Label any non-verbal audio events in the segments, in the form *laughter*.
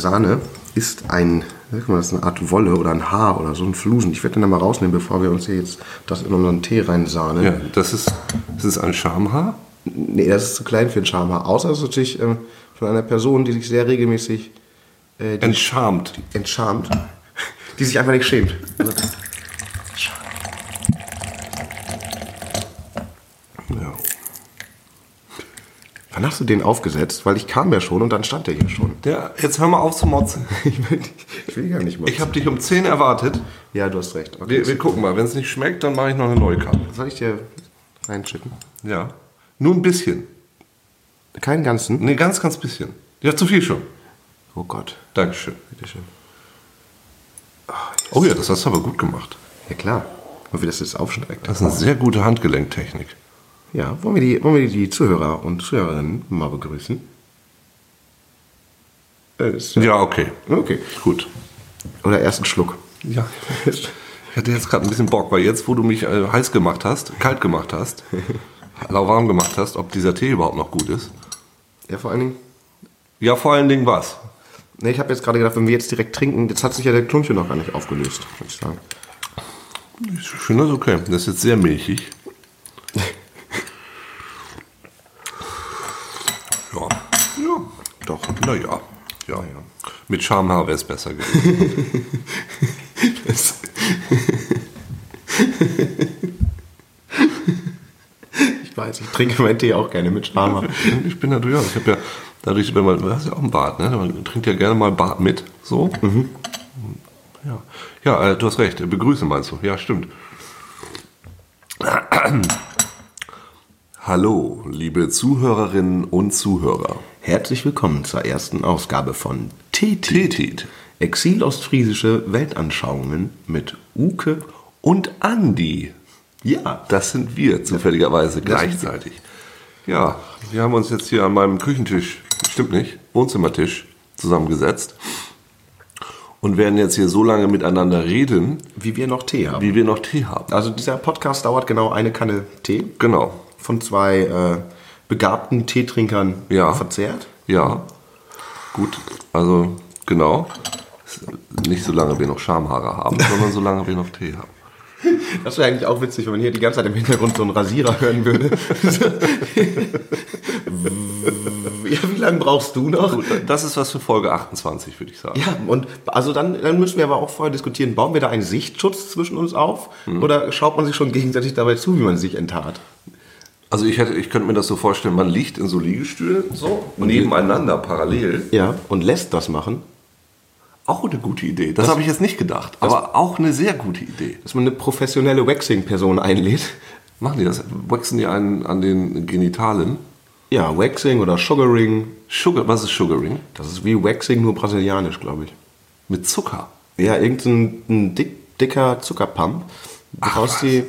Sahne ist ein, sag mal, das ist eine Art Wolle oder ein Haar oder so ein Flusen. Ich werde den dann mal rausnehmen, bevor wir uns hier jetzt das in unseren Tee reinsahnen. Ja, das ist, das ist ein Schamhaar. Nee, das ist zu klein für ein Schamhaar. Außer es ist natürlich ähm, von einer Person, die sich sehr regelmäßig äh, die Entschamt. entschamt, die sich einfach nicht schämt. Also, *laughs* wann hast du den aufgesetzt? Weil ich kam ja schon und dann stand der hier schon. Der, jetzt hör mal auf zu motzen. *laughs* Ich will, ich will gar nicht mal. Ich habe dich um 10 erwartet. ja, du hast recht. Okay. Wir, wir gucken mal. Wenn es nicht schmeckt, dann mache ich noch eine neue Karte. Soll ich dir reinschippen? Ja. Nur ein bisschen. Keinen ganzen? Nee, ganz, ganz bisschen. Ja, zu viel schon. Oh Gott. Dankeschön. Bitteschön. Oh ja, das hast du aber gut gemacht. Ja klar. Und wie das jetzt aufstreckt. Das ist eine sehr gute Handgelenktechnik. Ja, wollen wir, die, wollen wir die Zuhörer und Zuhörerinnen mal begrüßen? Äh, ist- Ja, okay. Okay. Gut. Oder erst einen Schluck. Ja. Ich hatte jetzt gerade ein bisschen Bock, weil jetzt, wo du mich äh, heiß gemacht hast, kalt gemacht hast, *laughs* lauwarm gemacht hast, ob dieser Tee überhaupt noch gut ist. Ja, vor allen Dingen. Ja, vor allen Dingen was? Ne, ich habe jetzt gerade gedacht, wenn wir jetzt direkt trinken, jetzt hat sich ja der Klunche noch gar nicht aufgelöst, würde ich sagen. Ich finde das okay. Das ist jetzt sehr milchig. Ja. Ja. Doch. Naja. Ja, ja. Mit Schamhaar wäre es besser gewesen. *laughs* ich weiß, ich trinke meinen Tee auch gerne mit Schama. ich bin natürlich auch. Ich habe ja dadurch, wenn man, du hast ja auch einen Bart, ne? Man trinkt ja gerne mal Bart mit. So. Ja, ja äh, du hast recht. Begrüße meinst du. Ja, stimmt. Hallo, liebe Zuhörerinnen und Zuhörer. Herzlich willkommen zur ersten Ausgabe von TT. Tetit Exil-Ostfriesische Weltanschauungen mit Uke. und Andi. Ja, Das sind wir zufälligerweise gleichzeitig. Ja, wir haben uns jetzt hier an meinem Küchentisch, stimmt nicht, Wohnzimmertisch zusammengesetzt und werden jetzt hier so lange miteinander reden, wie wir noch Tee haben. wie wir noch Tee haben. Also dieser Podcast dauert genau eine Kanne Tee Genau. Von zwei äh, begabten Teetrinkern Ja. verzehrt. Ja. Gut. Also, genau. Nicht so lange wir noch Schamhaare haben, sondern so lange wir noch Tee haben. *laughs* Das wäre eigentlich auch witzig, wenn man hier die ganze Zeit im Hintergrund so einen Rasierer hören würde. *laughs* ja, wie lange brauchst du noch? Gut, das ist was für Folge 28, würde ich sagen. Ja, und also dann, dann müssen wir aber auch vorher diskutieren, bauen wir da einen Sichtschutz zwischen uns auf oder schaut man sich schon gegenseitig dabei zu, wie man sich enttarnt? Also ich, hätte, ich könnte mir das so vorstellen, man liegt in so Liegestühlen, so, nebeneinander, parallel. Ja, und lässt das machen, Auch eine gute Idee. Das, habe ich jetzt nicht gedacht, aber auch eine sehr gute Idee. dass man eine professionelle Waxing-Person einlädt. Machen die das? Waxen die einen an den Genitalen? Ja, Waxing oder Sugaring, Sugar, was ist Sugaring? das ist wie Waxing, nur brasilianisch, glaube ich. Mit Zucker. Ja, irgendein ein dick, dicker Zuckerpump, Ach, woraus was. die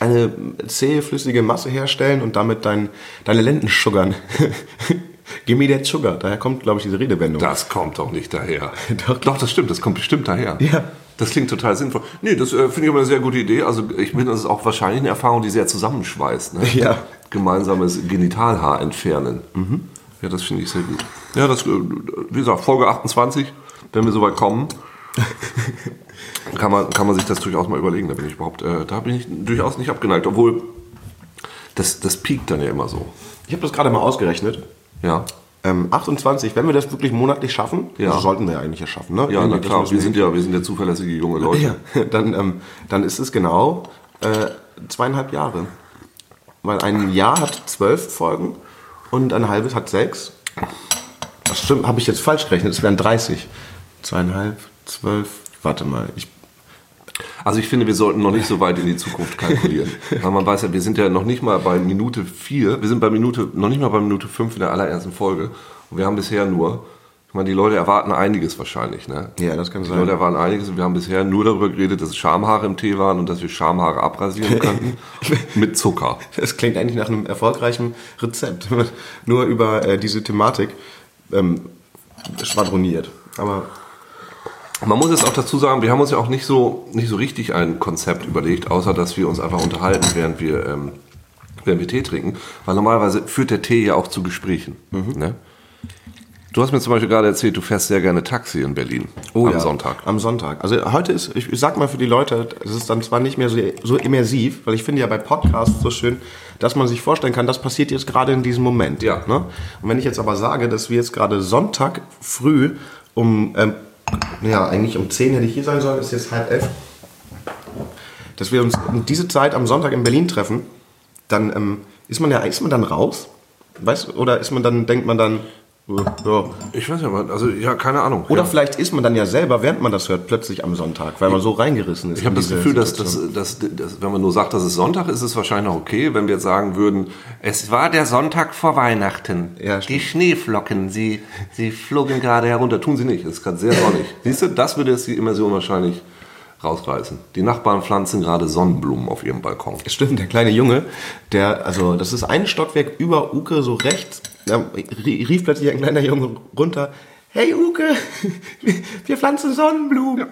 eine zähe, flüssige Masse herstellen und damit dein, deine Lenden suggern. *laughs* Gimme that sugar, daher kommt, glaube ich, diese Redewendung. Das kommt doch nicht daher. *laughs* Doch. Doch, das stimmt, das kommt bestimmt daher. Ja. Das klingt total sinnvoll. Nee, das äh, finde ich aber eine sehr gute Idee. Also ich finde, das ist auch wahrscheinlich eine Erfahrung, die sehr zusammenschweißt. Ne? Ja. Gemeinsames Genitalhaar entfernen. Ja, das finde ich sehr gut. Ja, das, äh, wie gesagt, Folge 28, wenn wir soweit kommen, *laughs* kann man, kann man sich das durchaus mal überlegen. Da bin ich überhaupt, äh, da bin ich durchaus nicht abgeneigt. Obwohl, das, das piekt dann ja immer so. Ich habe das gerade mal ausgerechnet. Ja. Ähm, 28, wenn wir das wirklich monatlich schaffen, Ja. das sollten wir ja eigentlich ja schaffen, ne? Ja, na klar, wir sind ja, wir sind ja zuverlässige junge *laughs* Leute. Ja, dann, ähm, dann ist es genau äh, zweieinhalb Jahre. Weil ein Jahr hat zwölf Folgen und ein halbes hat sechs. Das stimmt, habe ich jetzt falsch gerechnet, es wären 30. Zweieinhalb, zwölf, warte mal, ich, Also ich finde, wir sollten noch nicht so weit in die Zukunft kalkulieren. *laughs* Weil man weiß ja, wir sind ja noch nicht mal bei Minute 4, wir sind bei Minute, noch nicht mal bei Minute 5 in der allerersten Folge. Und wir haben bisher nur, ich meine, die Leute erwarten einiges wahrscheinlich, ne? ja, das kann Die sein. Leute erwarten einiges und wir haben bisher nur darüber geredet, dass Schamhaare im Tee waren und dass wir Schamhaare abrasieren *laughs* könnten. mit Zucker. Das klingt eigentlich nach einem erfolgreichen Rezept. *laughs* Nur über äh, diese Thematik ähm, schwadroniert. Aber Man muss jetzt auch dazu sagen, wir haben uns ja auch nicht so, nicht so richtig ein Konzept überlegt, außer dass wir uns einfach unterhalten, während wir, ähm, während wir Tee trinken. Weil normalerweise führt der Tee ja auch zu Gesprächen. Ne? Du hast mir zum Beispiel gerade erzählt, du fährst sehr gerne Taxi in Berlin am Sonntag. Am Sonntag. Also heute ist, ich sag mal für die Leute, es ist dann zwar nicht mehr so, so immersiv, weil ich finde ja bei Podcasts so schön, dass man sich vorstellen kann, das passiert jetzt gerade in diesem Moment. Ja. Ne? Und wenn ich jetzt aber sage, dass wir jetzt gerade Sonntag früh um, ähm, ja, eigentlich um 10 hätte ich hier sein sollen, ist jetzt halb elf, dass wir uns um diese Zeit am Sonntag in Berlin treffen, dann ähm, ist man ja, ist man dann raus? Weißt oder ist man dann, denkt man dann, ja, Ich weiß ja, mal, also ja, keine Ahnung. oder ja. vielleicht ist man dann ja selber, während man das hört, plötzlich am Sonntag, weil man so reingerissen ist. Ich habe das Gefühl, dass, dass, dass, dass, wenn man nur sagt, dass es Sonntag ist, ist es wahrscheinlich noch okay. Wenn wir jetzt sagen würden, es war der Sonntag vor Weihnachten. Ja, die. Schneeflocken, sie, sie flogen gerade herunter. Tun sie nicht, es ist gerade sehr sonnig. *laughs* Siehst du, das würde jetzt die Immersion wahrscheinlich rausreißen. Die Nachbarn pflanzen gerade Sonnenblumen auf ihrem Balkon. Stimmt, der kleine Junge, der, also das ist ein Stockwerk über Uke, so rechts, da rie- rief plötzlich ein kleiner Junge runter, hey Uke, *laughs* wir pflanzen Sonnenblumen.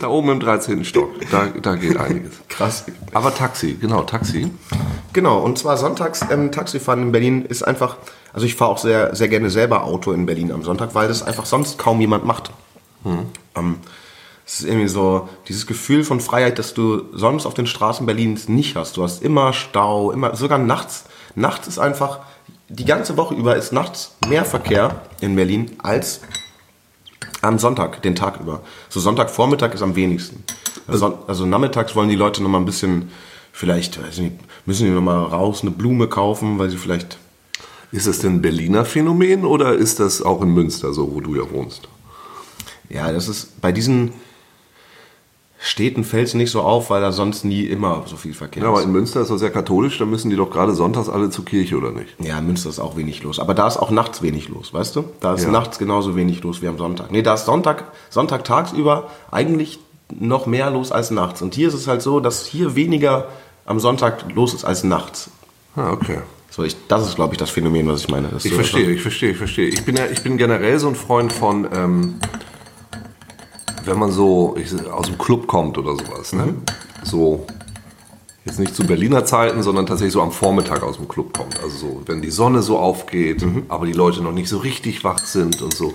Da oben im 13. Stock, da, da geht einiges. *laughs* Krass. Aber Taxi, genau, Taxi. Genau, und zwar sonntags ähm, Taxifahren in Berlin ist einfach, also ich fahre auch sehr, sehr gerne selber Auto in Berlin am Sonntag, weil das einfach sonst kaum jemand macht. Ähm, es ist irgendwie so dieses Gefühl von Freiheit, das du sonst auf den Straßen Berlins nicht hast. Du hast immer Stau, immer, sogar nachts. Nachts ist einfach, die ganze Woche über ist nachts mehr Verkehr in Berlin als am Sonntag, den Tag über. So Sonntagvormittag ist am wenigsten. Also, also nachmittags wollen die Leute noch mal ein bisschen, vielleicht, weiß ich nicht, müssen die noch mal raus eine Blume kaufen, weil sie vielleicht Ist es denn ein Berliner Phänomen oder ist das auch in Münster so, wo du ja wohnst? Ja, das ist bei diesen Städten fällt es nicht so auf, weil da sonst nie immer so viel Verkehr Ja, aber ist. in Münster ist das sehr katholisch, da müssen die doch gerade sonntags alle zur Kirche, oder nicht? Ja, in Münster ist auch wenig los. Aber da ist auch nachts wenig los, weißt du? Da ist Ja. nachts genauso wenig los wie am Sonntag. Nee, da ist Sonntag, Sonntag tagsüber eigentlich noch mehr los als nachts. Und hier ist es halt so, dass hier weniger am Sonntag los ist als nachts. Ah, okay. So, ich, das ist, glaube ich, das Phänomen, was ich meine. Ich verstehe, ich verstehe, ich verstehe. Ich bin, ja, ich bin generell so ein Freund von, ähm, wenn man so ich, aus dem Club kommt oder sowas. Ne? So, jetzt nicht zu Berliner Zeiten, sondern tatsächlich so am Vormittag aus dem Club kommt. Also so, wenn die Sonne so aufgeht, aber die Leute noch nicht so richtig wach sind und so.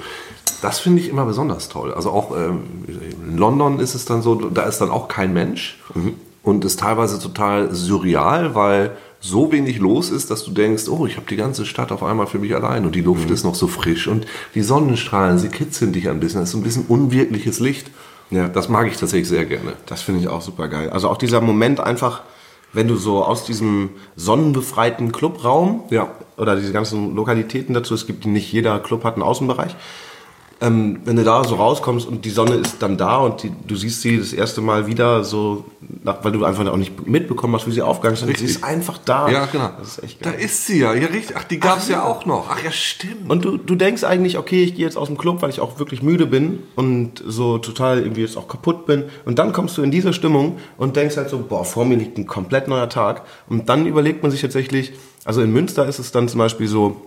Das finde ich immer besonders toll. Also auch ähm, in London ist es dann so, da ist dann auch kein Mensch und ist teilweise total surreal, weil so wenig los ist, dass du denkst, oh, ich habe die ganze Stadt auf einmal für mich allein und die Luft ist noch so frisch und die Sonnenstrahlen, sie kitzeln dich ein bisschen. Das ist so ein bisschen unwirkliches Licht. Ja. Das mag ich tatsächlich sehr gerne. Das finde ich auch super geil. Also auch dieser Moment einfach, wenn du so aus diesem sonnenbefreiten Clubraum Ja. oder diese ganzen Lokalitäten dazu, es gibt nicht jeder Club hat einen Außenbereich. Ähm, wenn du da so rauskommst und die Sonne ist dann da und die, du siehst sie das erste Mal wieder so, nach, weil du einfach auch nicht mitbekommen hast, wie sie aufgegangen ist. Sie ist einfach da. Ja, genau. Das ist echt Da geil. ist sie ja. Ja, richtig. Ach, die gab es ja auch noch. Ach ja, stimmt. Und du, du denkst eigentlich, okay, ich gehe jetzt aus dem Club, weil ich auch wirklich müde bin und so total irgendwie jetzt auch kaputt bin. Und dann kommst du in diese Stimmung und denkst halt so, boah, vor mir liegt ein komplett neuer Tag. Und dann überlegt man sich tatsächlich, also in Münster ist es dann zum Beispiel so,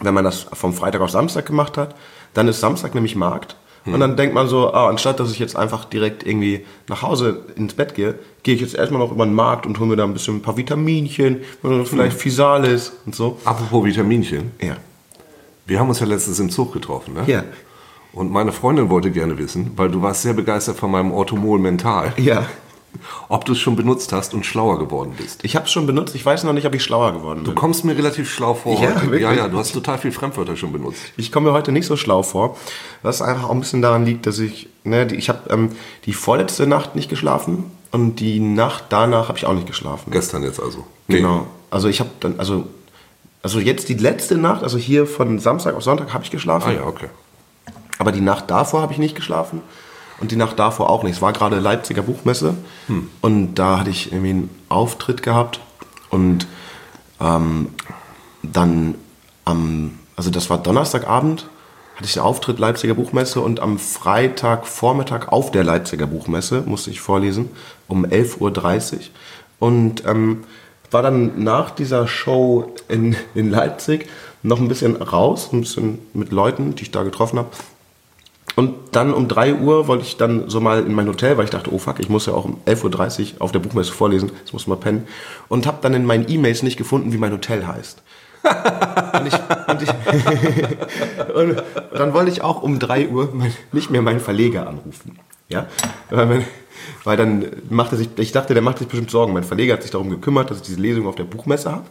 wenn man das vom Freitag auf Samstag gemacht hat, dann ist Samstag nämlich Markt. Und dann denkt man so, ah, anstatt dass ich jetzt einfach direkt irgendwie nach Hause ins Bett gehe, gehe ich jetzt erstmal noch über den Markt und hole mir da ein bisschen ein paar Vitaminchen, oder vielleicht Physalis und so. Apropos Vitaminchen. Ja. Wir haben uns ja letztens im Zug getroffen, ne? Ja. Und meine Freundin wollte gerne wissen, weil du warst sehr begeistert von meinem Orthomol Mental, Ja. Ob du es schon benutzt hast und schlauer geworden bist. Ich habe es schon benutzt, ich weiß noch nicht, ob ich schlauer geworden Du bin. kommst mir relativ schlau vor. Ja, heute. wirklich? ja, ja, du hast total viel Fremdwörter schon benutzt. Ich komme mir heute nicht so schlau vor, was einfach auch ein bisschen daran liegt, dass ich, ne, die, ich habe ähm, die vorletzte Nacht nicht geschlafen und die Nacht danach habe ich auch nicht geschlafen. Gestern jetzt also. Genau. Also ich habe dann, also, also jetzt die letzte Nacht, also hier von Samstag auf Sonntag habe ich geschlafen, Ah ja, okay. aber die Nacht davor habe ich nicht geschlafen und die Nacht davor auch nicht. Es war gerade Leipziger Buchmesse. Und da hatte ich irgendwie einen Auftritt gehabt. Und ähm, dann am, also das war Donnerstagabend, hatte ich den Auftritt Leipziger Buchmesse. Und am Freitagvormittag auf der Leipziger Buchmesse musste ich vorlesen um 11.30 Uhr und ähm, war dann nach dieser Show in, in Leipzig noch ein bisschen raus, ein bisschen mit Leuten, die ich da getroffen habe. Und dann um 3 Uhr wollte ich dann so mal in mein Hotel, weil ich dachte, oh fuck, ich muss ja auch um 11.30 Uhr auf der Buchmesse vorlesen, jetzt muss mal pennen. Und habe dann in meinen E-Mails nicht gefunden, wie mein Hotel heißt. *laughs* und, ich, und, ich, *laughs* und, dann wollte ich auch um 3 Uhr mein, nicht mehr meinen Verleger anrufen. Ja? Weil, mein, weil dann machte sich, ich dachte, der macht sich bestimmt Sorgen. Mein Verleger hat sich darum gekümmert, dass ich diese Lesung auf der Buchmesse habe.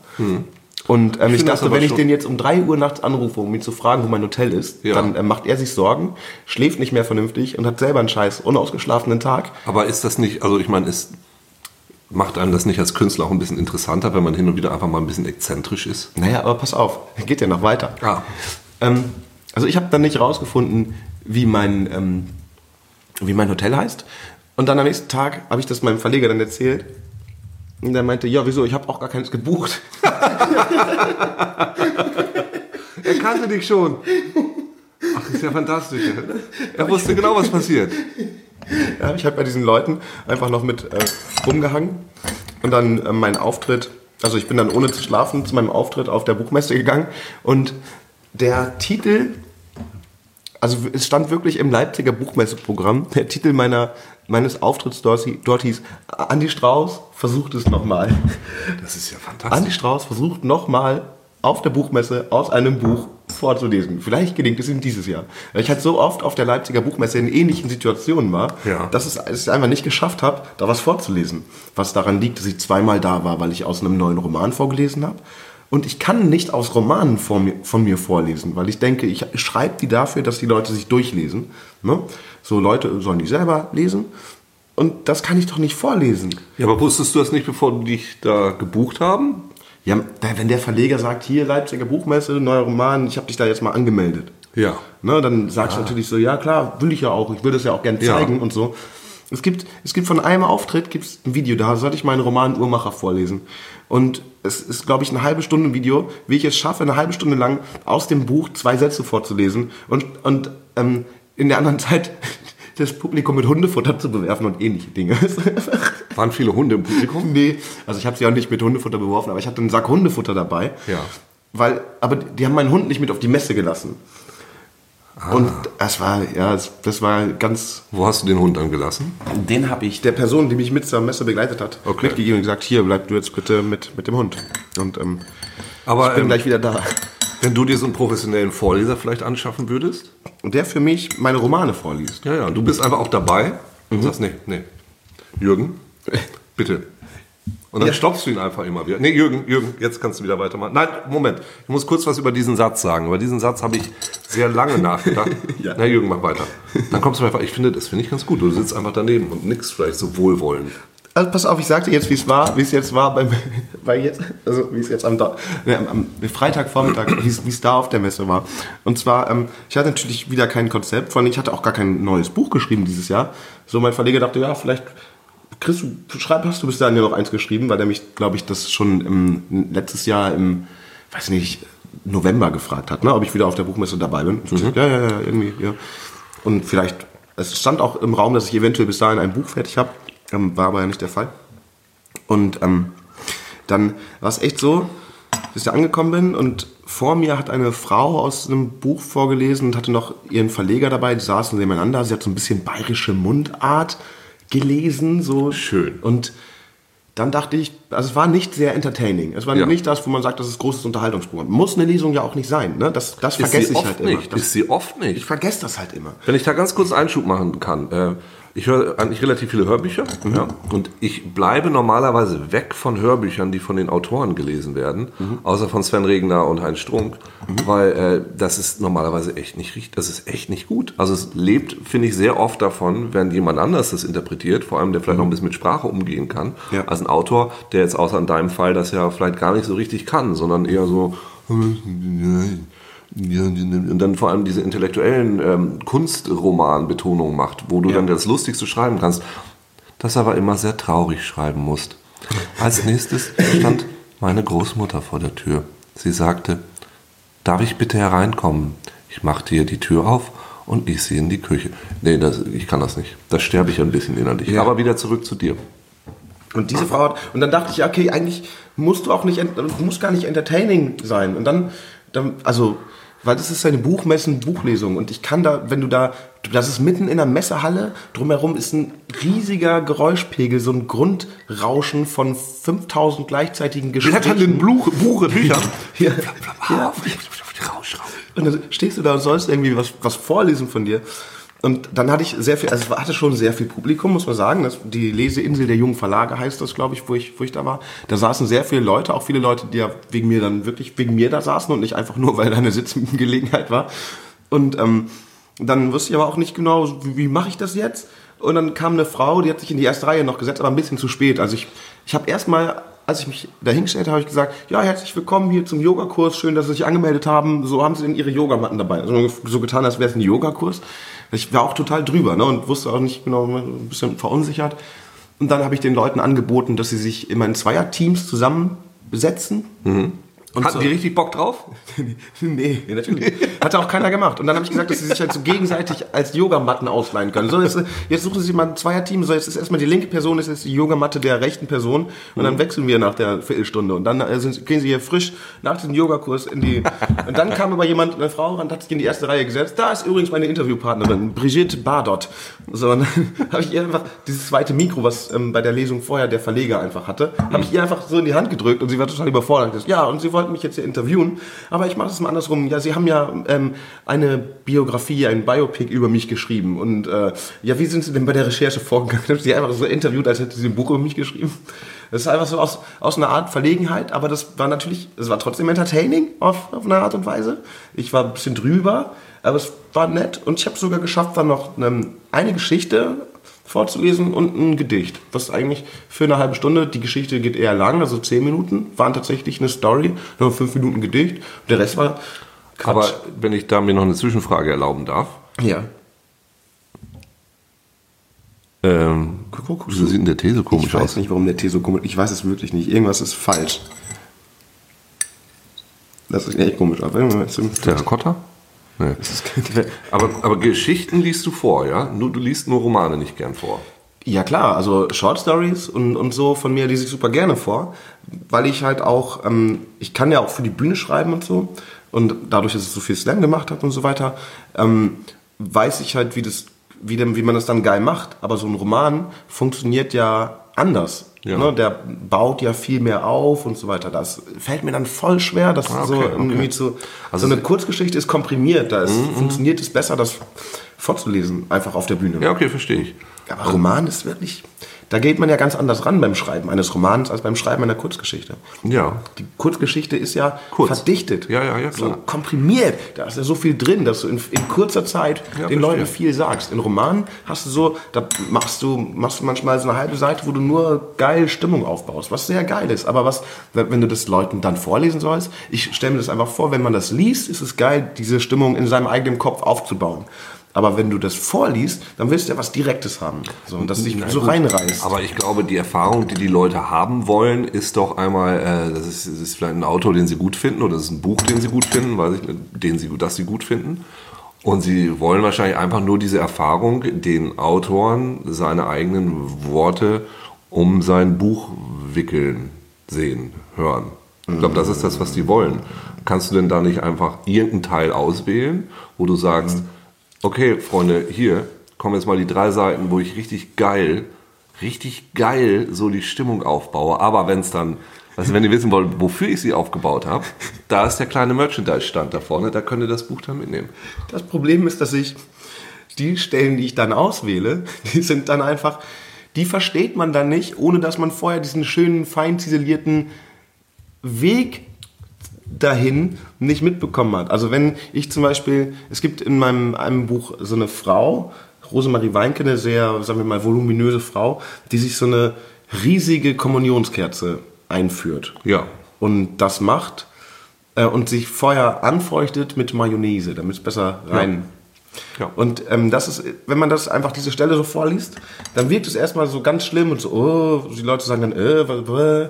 Und ähm, ich, das dachte, wenn ich den jetzt um 3 Uhr nachts anrufe, um ihn zu fragen, wo mein Hotel ist, Ja. dann äh, macht er sich Sorgen, schläft nicht mehr vernünftig und hat selber einen scheiß unausgeschlafenen Tag. Aber ist das nicht, also ich meine, ist, macht einem das nicht als Künstler auch ein bisschen interessanter, wenn man hin und wieder einfach mal ein bisschen exzentrisch ist? Naja, aber pass auf, geht ja noch weiter. Ah. Ähm, also ich habe dann nicht rausgefunden, wie mein, ähm, wie mein Hotel heißt. Und dann am nächsten Tag habe ich das meinem Verleger dann erzählt. Und der meinte, ja, wieso, ich habe auch gar keins gebucht. *laughs* Er kannte dich schon. Ach, ist ja fantastisch. Er wusste genau, was passiert. Ja, ich habe bei diesen Leuten einfach noch mit äh, rumgehangen. Und dann äh, mein Auftritt, also ich bin dann ohne zu schlafen zu meinem Auftritt auf der Buchmesse gegangen. Und der Titel, also es stand wirklich im Leipziger Buchmesseprogramm, der Titel meiner, meines Auftritts dort, dort hieß, Andi Strauß versucht es nochmal. Das ist ja Andi fantastisch. Strauß versucht nochmal auf der Buchmesse aus einem Buch vorzulesen. Vielleicht gelingt es ihm dieses Jahr. Weil ich halt so oft auf der Leipziger Buchmesse in ähnlichen Situationen war, Ja. dass es, es einfach nicht geschafft habe, da was vorzulesen. Was daran liegt, dass ich zweimal da war, weil ich aus einem neuen Roman vorgelesen habe. Und ich kann nicht aus Romanen von mir, von mir vorlesen, weil ich denke, ich schreibe die dafür, dass die Leute sich durchlesen. Ne? So Leute sollen die selber lesen. Und das kann ich doch nicht vorlesen. Ja, aber wusstest du das nicht, bevor die dich da gebucht haben? Ja, wenn der Verleger sagt, hier Leipziger Buchmesse, neuer Roman, ich habe dich da jetzt mal angemeldet. Ja. Ne, dann sagst du natürlich so, ja klar, will ich ja auch, ich will das ja auch gerne Ja. zeigen und so. Es gibt, es gibt von einem Auftritt gibt's ein Video, da sollte ich meinen Roman Uhrmacher vorlesen. Und es ist, glaube ich, eine halbe Stunde Video, wie ich es schaffe, eine halbe Stunde lang aus dem Buch zwei Sätze vorzulesen und, und ähm, in der anderen Zeit *laughs* das Publikum mit Hundefutter zu bewerfen und ähnliche Dinge. *laughs* Waren viele Hunde im Publikum? Nee, also ich habe sie auch nicht mit Hundefutter beworfen, aber ich hatte einen Sack Hundefutter dabei. Ja. Weil, aber die haben meinen Hund nicht mit auf die Messe gelassen. Ah. Und das war, ja, das, war ganz. Wo hast du den Hund dann gelassen? Den habe ich der Person, die mich mit zur Messe begleitet hat, Okay. mitgegeben und gesagt: Hier, bleib du jetzt bitte mit, mit dem Hund. Und ähm, Aber ich bin ähm, gleich wieder da. wenn du dir so einen professionellen Vorleser vielleicht anschaffen würdest? Und der für mich meine Romane vorliest. Ja, ja, und du bist einfach auch dabei und sagst, nee, nee. Jürgen, *laughs* bitte. Und dann Ja. stoppst du ihn einfach immer wieder. Nee, Jürgen, Jürgen, jetzt kannst du wieder weitermachen. Nein, Moment. Ich muss kurz was über diesen Satz sagen. Über diesen Satz habe ich sehr lange nachgedacht. *laughs* Ja. Na, Jürgen, mach weiter. Dann kommst du einfach, ich finde, das finde ich ganz gut. Du sitzt einfach daneben und nix vielleicht so wohlwollend. Also pass auf, ich sagte jetzt, wie es war, wie es jetzt war beim, *laughs* bei jetzt, also wie es jetzt am, Da- ne, am, am Freitagvormittag, wie es, wie es da auf der Messe war. Und zwar, ähm, ich hatte natürlich wieder kein Konzept, vor allem ich hatte auch gar kein neues Buch geschrieben dieses Jahr. So mein Verleger dachte, ja, vielleicht Chris, du schreib, hast du bis dahin ja noch eins geschrieben, weil der mich, glaube ich, das schon im, letztes Jahr im, weiß nicht, November gefragt hat, ne, ob ich wieder auf der Buchmesse dabei bin. So, Ja, ja, ja, irgendwie, ja. Und vielleicht, es stand auch im Raum, dass ich eventuell bis dahin ein Buch fertig habe, ähm, war aber ja nicht der Fall. Und ähm, dann war es echt so, dass ich angekommen bin und vor mir hat eine Frau aus einem Buch vorgelesen und hatte noch ihren Verleger dabei, die saßen nebeneinander. Sie hat so ein bisschen bayerische Mundart gelesen, so. Schön. Und dann dachte ich, also es war nicht sehr entertaining. Es war Ja. nicht das, wo man sagt, das ist großes Unterhaltungsprogramm. Muss eine Lesung ja auch nicht sein. Ne? Das, das vergesse ich halt immer. nicht. Das, ist sie oft ich nicht. vergesse das halt immer. Wenn ich da ganz kurz einen Einschub machen kann. Äh, ich höre eigentlich relativ viele Hörbücher. Mhm. Ja, und ich bleibe normalerweise weg von Hörbüchern, die von den Autoren gelesen werden. Mhm. Außer von Sven Regner und Heinz Strunk. Weil äh, das ist normalerweise echt nicht richtig. Das ist echt nicht gut. Also es lebt, finde ich, sehr oft davon, wenn jemand anders das interpretiert. Vor allem, der vielleicht noch ein bisschen mit Sprache umgehen kann. Mhm. Ja. Als ein Autor, der jetzt außer in deinem Fall das ja vielleicht gar nicht so richtig kann, sondern eher so... Ja, und dann vor allem diese intellektuellen ähm, Kunstroman-Betonungen macht, wo du Ja. dann das Lustigste schreiben kannst, das aber immer sehr traurig schreiben musst. Als nächstes stand meine Großmutter vor der Tür. Sie sagte, darf ich bitte hereinkommen? Ich machte ihr die Tür auf und ließ sie in die Küche. Nee, das, ich kann das nicht. Da sterbe ich ein bisschen innerlich. Ja. Aber wieder zurück zu dir. Und diese Frau hat, und dann dachte ich, ja, okay, eigentlich musst du auch nicht, musst gar nicht entertaining sein. Und dann, dann also, Weil das ist eine Buchmessen, Buchlesung. Und ich kann da, wenn du da, das ist mitten in der Messehalle, drumherum ist ein riesiger Geräuschpegel, so ein Grundrauschen von 5000 gleichzeitigen Blättern in. Buch, Buche, Bücher. Ja. Ja. Und dann stehst du da und sollst irgendwie was, was vorlesen von dir. Und dann hatte ich sehr viel, also es hatte schon sehr viel Publikum, muss man sagen. Das, die Leseinsel der jungen Verlage heißt das, glaube ich, wo ich, wo ich da war. Da saßen sehr viele Leute, auch viele Leute, die ja wegen mir dann wirklich wegen mir da saßen und nicht einfach nur, *laughs* weil da eine Sitzgelegenheit war. Und ähm, dann wusste ich aber auch nicht genau, wie, wie mache ich das jetzt? Und dann kam eine Frau, die hat sich in die erste Reihe noch gesetzt, aber ein bisschen zu spät. Also ich, ich habe erstmal, als ich mich dahingestellt habe, habe ich gesagt, ja, herzlich willkommen hier zum Yogakurs, schön, dass Sie sich angemeldet haben. So haben Sie denn Ihre Yogamatten dabei? Also so getan, als wäre es ein Yogakurs. Ich war auch total drüber ne, und wusste auch nicht genau, ein bisschen verunsichert. Und dann habe ich den Leuten angeboten, dass sie sich immer in Zweierteams zusammensetzen. Und Hatten so- die richtig Bock drauf? *laughs* nee, natürlich. Hat auch keiner gemacht. Und dann habe ich gesagt, dass sie sich halt so gegenseitig als Yogamatten ausleihen können. So, jetzt, jetzt suchen sie mal ein Zweierteam. So, jetzt ist erstmal die linke Person, ist jetzt die Yogamatte der rechten Person. Und dann wechseln wir nach der Viertelstunde. Und dann sind, gehen sie hier frisch nach diesem Yogakurs in die. Und dann kam aber jemand, eine Frau, und hat sich in die erste Reihe gesetzt. Da ist übrigens meine Interviewpartnerin, Brigitte Bardot. So, und dann *laughs* habe ich ihr einfach dieses zweite Mikro, was ähm, bei der Lesung vorher der Verleger einfach hatte, habe ich ihr einfach so in die Hand gedrückt und sie war total überfordert. Ja, und sie wollten mich jetzt hier interviewen, aber ich mache es mal andersrum. Ja, sie haben ja ähm, eine Biografie, ein Biopic über mich geschrieben. Und äh, ja, wie sind Sie denn bei der Recherche vorgegangen? Ich habe sie einfach so interviewt, als hätte sie ein Buch über mich geschrieben. Das ist einfach so aus, aus einer Art Verlegenheit, aber das war natürlich, es war trotzdem entertaining auf, auf eine Art und Weise. Ich war ein bisschen drüber, aber es war nett und ich habe sogar geschafft, dann noch ähm, eine Geschichte vorzulesen und ein Gedicht. Was eigentlich für eine halbe Stunde, die Geschichte geht eher lang, also zehn Minuten, waren tatsächlich eine Story, nur fünf Minuten Gedicht. Und der Rest war Quatsch. Aber wenn ich da mir noch eine Zwischenfrage erlauben darf. ja. Ähm, Guck, guck, wieso sieht denn der Tee so komisch Ich weiß aus? nicht, warum der Tee so komisch Ich weiß es wirklich nicht. Irgendwas ist falsch. Das ist echt komisch. Aber Terrakotta? Nee. Aber, aber Geschichten liest du vor, ja? Nur, du liest nur Romane nicht gern vor. Ja klar, also Short Stories und, und so von mir lese ich super gerne vor, weil ich halt auch, ähm, ich kann ja auch für die Bühne schreiben und so und dadurch, dass ich so viel Slam gemacht habe und so weiter, ähm, weiß ich halt, wie, das, wie, dem, wie man das dann geil macht. Aber so ein Roman funktioniert ja anders. Ja. Ne? Der baut ja viel mehr auf und so weiter. Das fällt mir dann voll schwer, das Ah, so okay, irgendwie okay. zu. Also so eine es- Kurzgeschichte ist komprimiert, da ist, funktioniert es besser, das vorzulesen, einfach auf der Bühne. Ja, okay, verstehe ich. Aber Roman ist wirklich. Da geht man ja ganz anders ran beim Schreiben eines Romans als beim Schreiben einer Kurzgeschichte. Ja. Die Kurzgeschichte ist ja Kurz. verdichtet. Ja, ja, ja, So klar. komprimiert. Da ist ja so viel drin, dass du in, in kurzer Zeit Ja, den verstehe. Leuten viel sagst. In Romanen hast du so, da machst du, machst du manchmal so eine halbe Seite, wo du nur geil Stimmung aufbaust, was sehr geil ist. Aber was, wenn du das Leuten dann vorlesen sollst, ich stelle mir das einfach vor, wenn man das liest, ist es geil, diese Stimmung in seinem eigenen Kopf aufzubauen. Aber wenn du das vorliest, dann willst du ja was Direktes haben. So, und das dich so reinreißt. Aber ich glaube, die Erfahrung, die die Leute haben wollen, ist doch einmal, äh, das, ist, das ist vielleicht ein Autor, den sie gut finden, oder das ist ein Buch, den sie gut finden, weiß ich nicht, den sie, das sie gut finden. Und sie wollen wahrscheinlich einfach nur diese Erfahrung, den Autoren seine eigenen Worte um sein Buch wickeln, sehen, hören. Ich glaube, das ist das, was die wollen. Kannst du denn da nicht einfach irgendeinen Teil auswählen, wo du sagst, okay, Freunde, hier kommen jetzt mal die drei Seiten, wo ich richtig geil, richtig geil so die Stimmung aufbaue. Aber wenn es dann, also wenn ihr wissen wollt, wofür ich sie aufgebaut habe, da ist der kleine Merchandise-Stand da vorne, da könnt ihr das Buch dann mitnehmen. Das Problem ist, dass ich die Stellen, die ich dann auswähle, *laughs* die sind dann einfach, die versteht man dann nicht, ohne dass man vorher diesen schönen, fein ziselierten Weg dahin nicht mitbekommen hat. Also wenn ich zum Beispiel, es gibt in meinem einem Buch so eine Frau, Rosemarie Weinke, eine sehr, sagen wir mal, voluminöse Frau, die sich so eine riesige Kommunionskerze einführt Ja. und das macht äh, und sich vorher anfeuchtet mit Mayonnaise, damit es besser rein. Ja. Und ähm, das ist, wenn man das einfach diese Stelle so vorliest, dann wirkt es erstmal so ganz schlimm und so, oh, die Leute sagen dann, äh,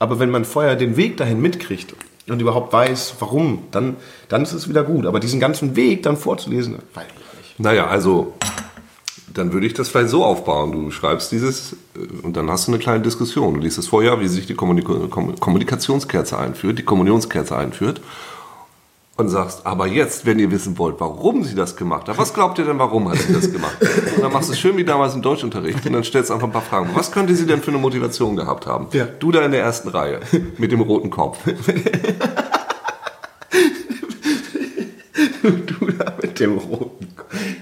aber wenn man vorher den Weg dahin mitkriegt und überhaupt weiß, warum, dann, dann ist es wieder gut. Aber diesen ganzen Weg dann vorzulesen, weiß ich nicht. Naja, also dann würde ich das vielleicht so aufbauen. Du schreibst dieses äh, und dann hast du eine kleine Diskussion. Du liest es vorher, wie sich die Kommunik Kom- Kommunikationskerze einführt, die Kommunionskerze einführt. Und sagst, aber jetzt, wenn ihr wissen wollt, warum sie das gemacht hat, was glaubt ihr denn, warum hat sie das gemacht? Und dann machst du es schön wie damals im Deutschunterricht und dann stellst du einfach ein paar Fragen. Was könnte sie denn für eine Motivation gehabt haben? Ja. Du da in der ersten Reihe mit dem roten Kopf. *laughs* Du da mit dem roten.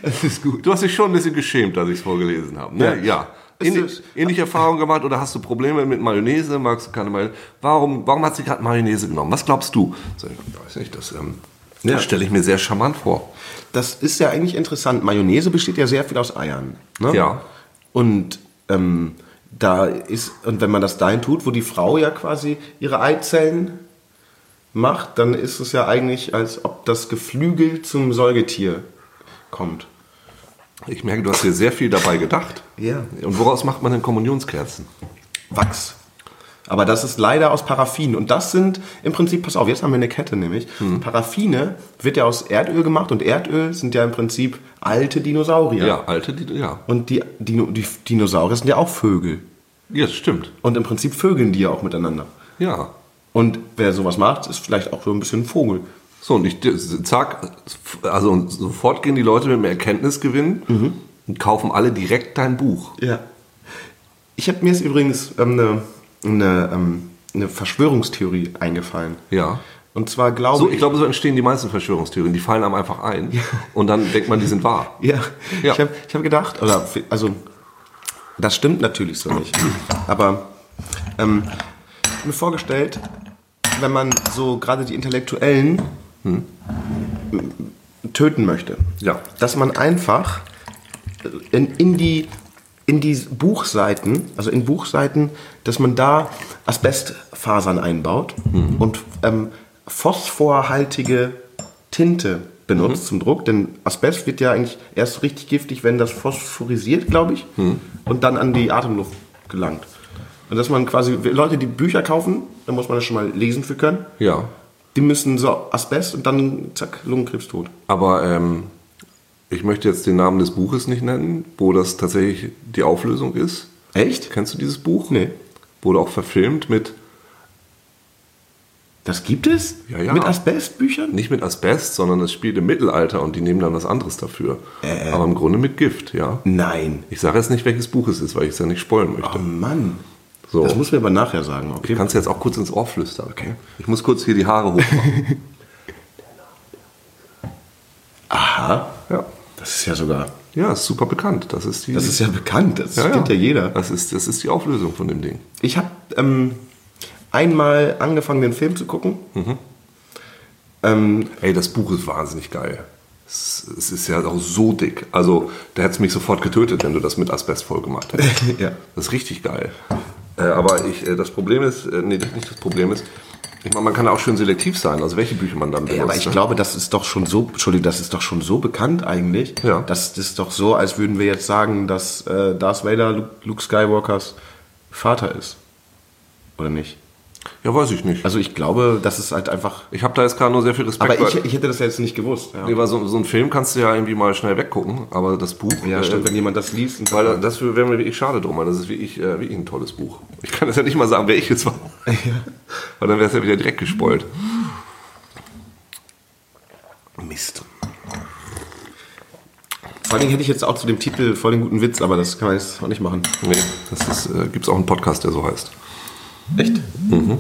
Das ist gut. Du hast dich schon ein bisschen geschämt, als ich es vorgelesen habe. Ne? Ja. Ja. Ähnlich, ähnliche Erfahrungen gemacht oder hast du Probleme mit Mayonnaise? Magst du keine Mayonnaise? Warum, warum hat sie gerade Mayonnaise genommen? Was glaubst du? So, ich weiß nicht, das, ähm, Ja. das stelle ich mir sehr charmant vor. Das ist ja eigentlich interessant. Mayonnaise besteht ja sehr viel aus Eiern. Ne? Ja. Und ähm, da ist, und wenn man das dahin tut, wo die Frau ja quasi ihre Eizellen macht, dann ist es ja eigentlich, als ob das Geflügel zum Säugetier kommt. Ich merke, du hast dir sehr viel dabei gedacht. Ja. Und woraus macht man denn Kommunionskerzen? Wachs. Aber das ist leider aus Paraffin. Und das sind im Prinzip, pass auf, jetzt haben wir eine Kette nämlich. Hm. Paraffine wird ja aus Erdöl gemacht und Erdöl sind ja im Prinzip alte Dinosaurier. Ja, alte, die, ja. Und die, Dino, die Dinosaurier sind ja auch Vögel. Ja, das stimmt. Und im Prinzip vögeln die ja auch miteinander. Ja. Und wer sowas macht, ist vielleicht auch so ein bisschen ein Vogel. So, und ich zack, also sofort gehen die Leute mit einem Erkenntnisgewinn Mhm. und kaufen alle direkt dein Buch. Ja. Ich habe mir ist übrigens ähm, eine, eine, ähm, eine Verschwörungstheorie eingefallen. Ja. Und zwar glaube So, ich glaube, so entstehen die meisten Verschwörungstheorien. Die fallen einem einfach ein und dann denkt man, die sind wahr. Ja, Ja. ich habe ich hab gedacht, oder also das stimmt natürlich so nicht. Aber ähm, mir vorgestellt, wenn man so gerade die Intellektuellen töten möchte, Ja. dass man einfach in, in die in die Buchseiten, also in Buchseiten, dass man da Asbestfasern einbaut und ähm, phosphorhaltige Tinte benutzt zum Druck, denn Asbest wird ja eigentlich erst richtig giftig, wenn das phosphorisiert, glaube ich, und dann an die Atemluft gelangt. Und dass man quasi, Leute, die Bücher kaufen, da muss man das schon mal lesen für können, Ja. Die müssen so Asbest und dann zack, Lungenkrebs tot. Aber ähm, ich möchte jetzt den Namen des Buches nicht nennen, wo das tatsächlich die Auflösung ist. Echt? Kennst du dieses Buch? Nee. Wurde auch verfilmt mit, Das gibt es? Ja, ja. Mit Asbestbüchern? nicht mit Asbest, sondern es spielt im Mittelalter und die nehmen dann was anderes dafür. Äh. Aber im Grunde mit Gift, ja. Nein. Ich sage jetzt nicht, welches Buch es ist, weil ich es ja nicht spoilen möchte. Oh Mann. So. Das muss mir aber nachher sagen, okay? Kannst du jetzt auch kurz ins Ohr flüstern. Okay. Ich muss kurz hier die Haare hochmachen. *laughs* Aha. ja. Das ist ja sogar. Ja, ist super bekannt. Das ist die. Das ist ja bekannt. Das kennt ja jeder. Das ist, das ist die Auflösung von dem Ding. Ich habe ähm, einmal angefangen, den Film zu gucken. Ähm, Ey, das Buch ist wahnsinnig geil. Es, es ist ja auch so dick. Also, da hätte es mich sofort getötet, wenn du das mit Asbest voll gemacht hättest. *laughs* Ja. Das ist richtig geil. Äh, aber ich, äh, das Problem ist, äh, nee, das nicht das Problem ist, ich meine, man kann auch schön selektiv sein, also welche Bücher man dann benutzt. ja, aber ich ne? glaube, das ist doch schon so, Entschuldigung, das ist doch schon so bekannt eigentlich. Ja. Das ist doch so, als würden wir jetzt sagen, dass äh, Darth Vader Luke Skywalkers Vater ist. Oder nicht? Ja, weiß ich nicht. Also ich glaube, das ist halt einfach. ich habe da jetzt gerade nur sehr viel Respekt. Aber ich, ich hätte das ja jetzt nicht gewusst. Ja, Nee, weil so, so ein Film kannst du ja irgendwie mal schnell weggucken, aber das Buch. ja äh, stimmt, wenn jemand das liest. Weil das wäre mir wirklich schade drum, weil das ist wirklich, äh, wirklich ein tolles Buch. Ich kann das ja nicht mal sagen, wer ich jetzt war. *laughs* Weil dann wäre es ja wieder direkt gespoilt. Mist. Vor allem hätte ich jetzt auch zu dem Titel voll den guten Witz, aber das kann man jetzt auch nicht machen. Nee, das ist, äh, gibt es auch einen Podcast, der so heißt. Echt? Mhm.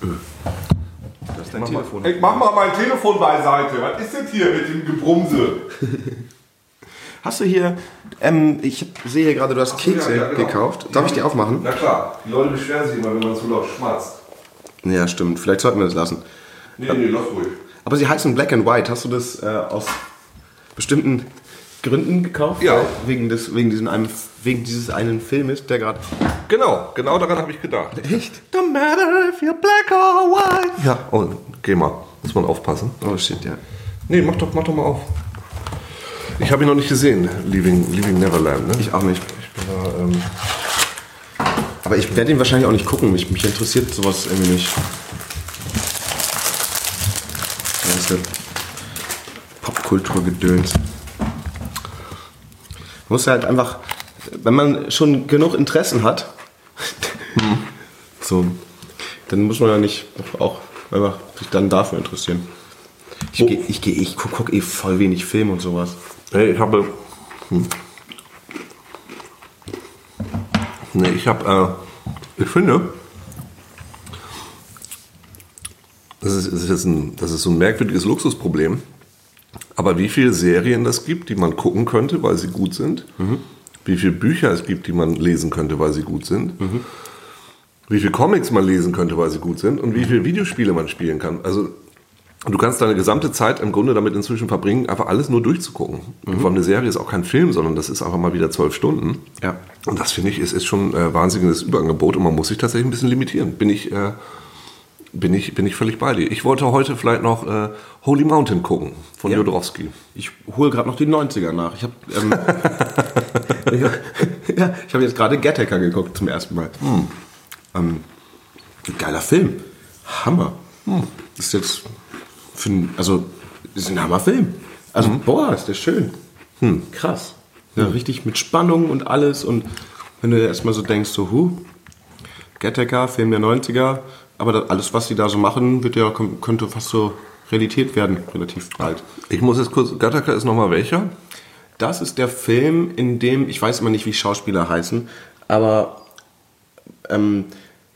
Das ist dein Telefon. Ich mach mal mein Telefon beiseite. Was ist das hier mit dem Gebrumse? *laughs* Hast du hier, ähm, ich sehe hier gerade, du hast Kekse ja, ja, genau. gekauft. Darf ich die aufmachen? Na klar, die Leute beschweren sich immer, wenn man zu laut schmatzt. Ja, stimmt. Vielleicht sollten wir das lassen. Nee, nee, lass ruhig. Aber sie heißen Black and White. Hast du das äh, aus bestimmten Gründen gekauft? Ja. Wegen, des, wegen, diesen einem, wegen dieses einen Filmes, der gerade... Genau, genau daran habe ich gedacht. Echt? Don't matter if you're black or white. Ja, oh, geh mal. Muss man aufpassen. Oh shit, ja. Nee, mach doch, mach doch mal auf. Ich habe ihn noch nicht gesehen, Leaving, Leaving Neverland. Ne? Ich auch nicht. Ich bin da, ähm, Aber ich werde ihn wahrscheinlich auch nicht gucken. Mich, mich interessiert sowas irgendwie nicht. Ja Popkulturgedöns. Muss halt einfach, wenn man schon genug Interessen hat, *laughs* so, dann muss man ja nicht auch einfach sich dann dafür interessieren. Ich, geh, ich, geh, ich guck, guck eh voll wenig Film und sowas. Hey, ich habe. Hm. Nee, ich habe. Äh, ich finde. Das ist, das, ist ein, das ist so ein merkwürdiges Luxusproblem. Aber wie viele Serien das gibt, die man gucken könnte, weil sie gut sind, mhm. Wie viele Bücher es gibt, die man lesen könnte, weil sie gut sind, mhm. wie viele Comics man lesen könnte, weil sie gut sind und wie viele Videospiele man spielen kann. Also du kannst deine gesamte Zeit im Grunde damit inzwischen verbringen, einfach alles nur durchzugucken. Mhm. Vor allem eine Serie ist auch kein Film, sondern das ist einfach mal wieder zwölf Stunden. Ja. Und das finde ich, ist, ist schon ein äh, wahnsinniges Überangebot und man muss sich tatsächlich ein bisschen limitieren. Bin ich... Äh, bin ich, bin ich völlig bei dir. Ich wollte heute vielleicht noch äh, Holy Mountain gucken von ja. Jodorowsky. Ich hole gerade noch die 90er nach. Ich habe ähm, *laughs* ja, ich hab jetzt gerade Gattaker geguckt zum ersten Mal. Hm. Ähm, geiler Film. Hammer. Hm. Das ist jetzt für ein, also ist ein Hammerfilm. Also mhm. boah, ist der schön. Hm. Krass. Ja, richtig mit Spannung und alles und wenn du erstmal so denkst, so, hu, Gattaker, Film der 90er, aber alles, was sie da so machen, wird ja, könnte fast so Realität werden, relativ bald. Ich muss jetzt kurz, Gattaca ist nochmal welcher? Das ist der Film, in dem, ich weiß immer nicht, wie Schauspieler heißen, aber ähm,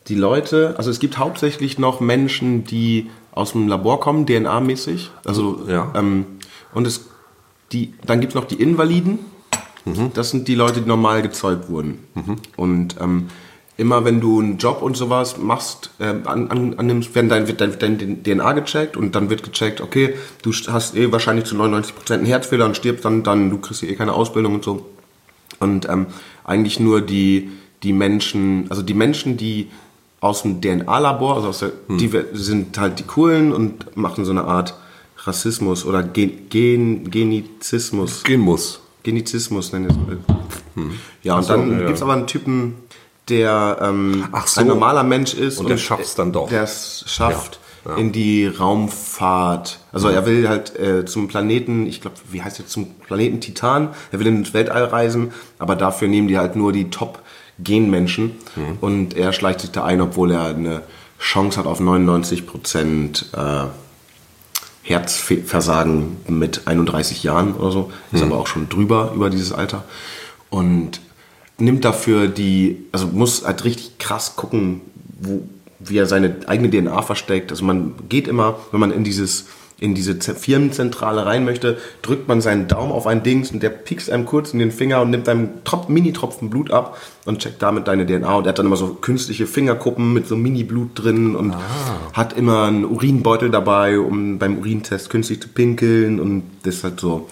die Leute, also es gibt hauptsächlich noch Menschen, die aus dem Labor kommen, DNA-mäßig. Also, ja. Ähm, und es, die, dann gibt es noch die Invaliden. Mhm. Das sind die Leute, die normal gezeugt wurden. Mhm. Und ähm, immer wenn du einen Job und sowas machst, äh, an, an, annimmst, werden dein, wird dein, dein DNA gecheckt und dann wird gecheckt, okay, du hast eh wahrscheinlich zu 99% einen Herzfehler und stirbst dann, dann du kriegst eh keine Ausbildung und so. Und ähm, eigentlich nur die, die Menschen, also die Menschen, die aus dem DNA-Labor, also aus der, hm. die sind halt die coolen und machen so eine Art Rassismus oder Gen, Gen, Genizismus. Genmus. Genizismus nenne ich es. Hm. Ja, und so, dann ja. gibt es aber einen Typen, der ähm, so. ein normaler Mensch ist und, der schafft es dann doch. Der es schafft ja, ja. in die Raumfahrt. Also er will halt äh, zum Planeten, ich glaube, wie heißt der, zum Planeten Titan. Er will ins Weltall reisen, aber dafür nehmen die halt nur die Top-Genmenschen mhm. und er schleicht sich da ein, obwohl er eine Chance hat auf 99 Prozent äh, Herzversagen mit 31 Jahren oder so. Ist mhm. aber auch schon drüber über dieses Alter. Und nimmt dafür die, also muss halt richtig krass gucken, wo, wie er seine eigene DNA versteckt. Also man geht immer, wenn man in dieses in diese Firmenzentrale rein möchte, drückt man seinen Daumen auf ein Dings und der piekst einem kurz in den Finger und nimmt einem Trop Mini-Tropfen Blut ab und checkt damit deine DNA. Und er hat dann immer so künstliche Fingerkuppen mit so Mini-Blut drin und ah. hat immer einen Urinbeutel dabei, um beim Urintest künstlich zu pinkeln und das ist halt so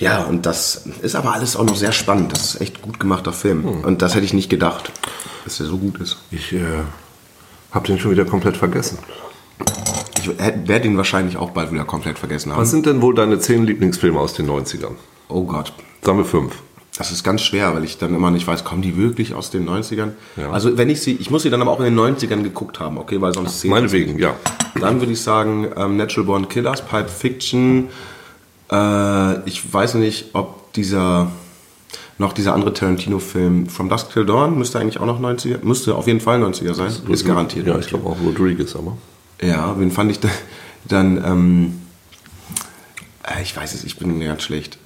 ja, und das ist aber alles auch noch sehr spannend. Das ist echt gut gemachter Film. Hm. Und das hätte ich nicht gedacht, dass er so gut ist. Ich äh, habe den schon wieder komplett vergessen. Ich werde ihn wahrscheinlich auch bald wieder komplett vergessen haben. Was sind denn wohl deine zehn Lieblingsfilme aus den 90ern? Oh Gott. Sagen wir fünf. Das ist ganz schwer, weil ich dann immer nicht weiß, kommen die wirklich aus den 90ern? Ja. Also wenn ich sie, ich muss sie dann aber auch in den 90ern geguckt haben, okay, weil sonst zehn. Meinetwegen, ja. Dann würde ich sagen, ähm, Natural Born Killers, Pipe Fiction, äh, ich weiß nicht, ob dieser noch dieser andere Tarantino-Film From Dusk Till Dawn müsste eigentlich auch noch 90er, müsste auf jeden Fall 90er sein, ist, ist garantiert. Ja, ich glaube auch Rodriguez, aber. Ja, wen fand ich da, dann, ähm, äh, ich weiß es, ich bin ganz schlecht.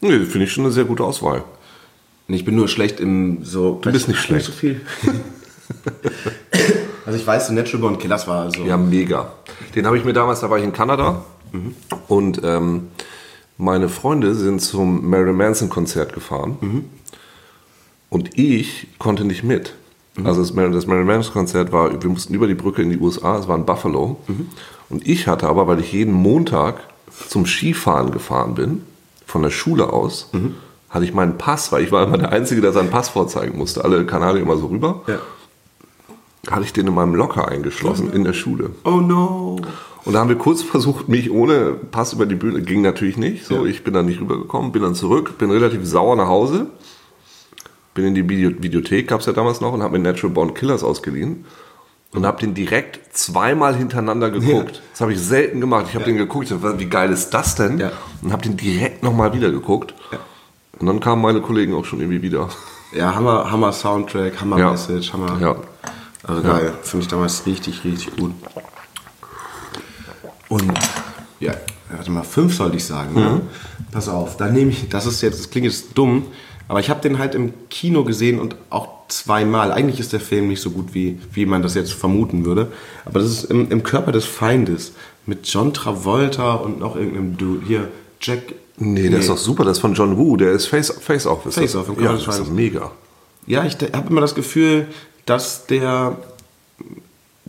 Nee, finde ich schon eine sehr gute Auswahl. Ich bin nur schlecht im so. Du bist nicht schlecht. so viel. *laughs* also ich weiß, so Natural Born Killers war so. Ja, mega. Den habe ich mir damals, da war ich in Kanada Mhm. Und ähm, meine Freunde sind zum Marilyn Manson Konzert gefahren. Mhm. Und ich konnte nicht mit. Mhm. Also das, das Marilyn Manson Konzert war, wir mussten über die Brücke in die USA, es war in Buffalo. Und ich hatte aber, weil ich jeden Montag zum Skifahren gefahren bin, von der Schule aus, hatte ich meinen Pass, weil ich war immer der Einzige, der seinen Pass vorzeigen musste. Alle Kanadier immer so rüber. Ja. Hatte ich den in meinem Locker eingeschlossen in der Schule. Oh no. Und da haben wir kurz *laughs* versucht, mich ohne Pass über die Bühne, ging natürlich nicht. So, ich bin dann nicht rübergekommen, bin dann zurück, bin relativ sauer nach Hause, bin in die Video Videothek, gab es ja damals noch, und habe mir Natural Born Killers ausgeliehen und habe den direkt zweimal hintereinander geguckt. Ja. Das habe ich selten gemacht. Ich habe ja. den geguckt, wie geil ist das denn? Ja. Und habe den direkt nochmal wieder geguckt. Und dann kamen meine Kollegen auch schon irgendwie wieder. Ja, Hammer, Hammer Soundtrack, Hammer Message, Hammer. Ja. Also geil, finde ich damals richtig, richtig gut. Und ja, warte mal, fünf sollte ich sagen. Ne? Pass auf, dann nehme ich, das ist jetzt, das klingt jetzt dumm, aber ich habe den halt im Kino gesehen und auch zweimal. Eigentlich ist der Film nicht so gut, wie, wie man das jetzt vermuten würde. Aber das ist im, im Körper des Feindes mit John Travolta und noch irgendeinem Dude. Hier, Jack. Nee, der ist doch super, das ist von John Woo, der ist Face, Face Off. Ist Face das. Off, im ja, Körper das des ist Feindes. mega. Ja, ich habe immer das Gefühl, dass der.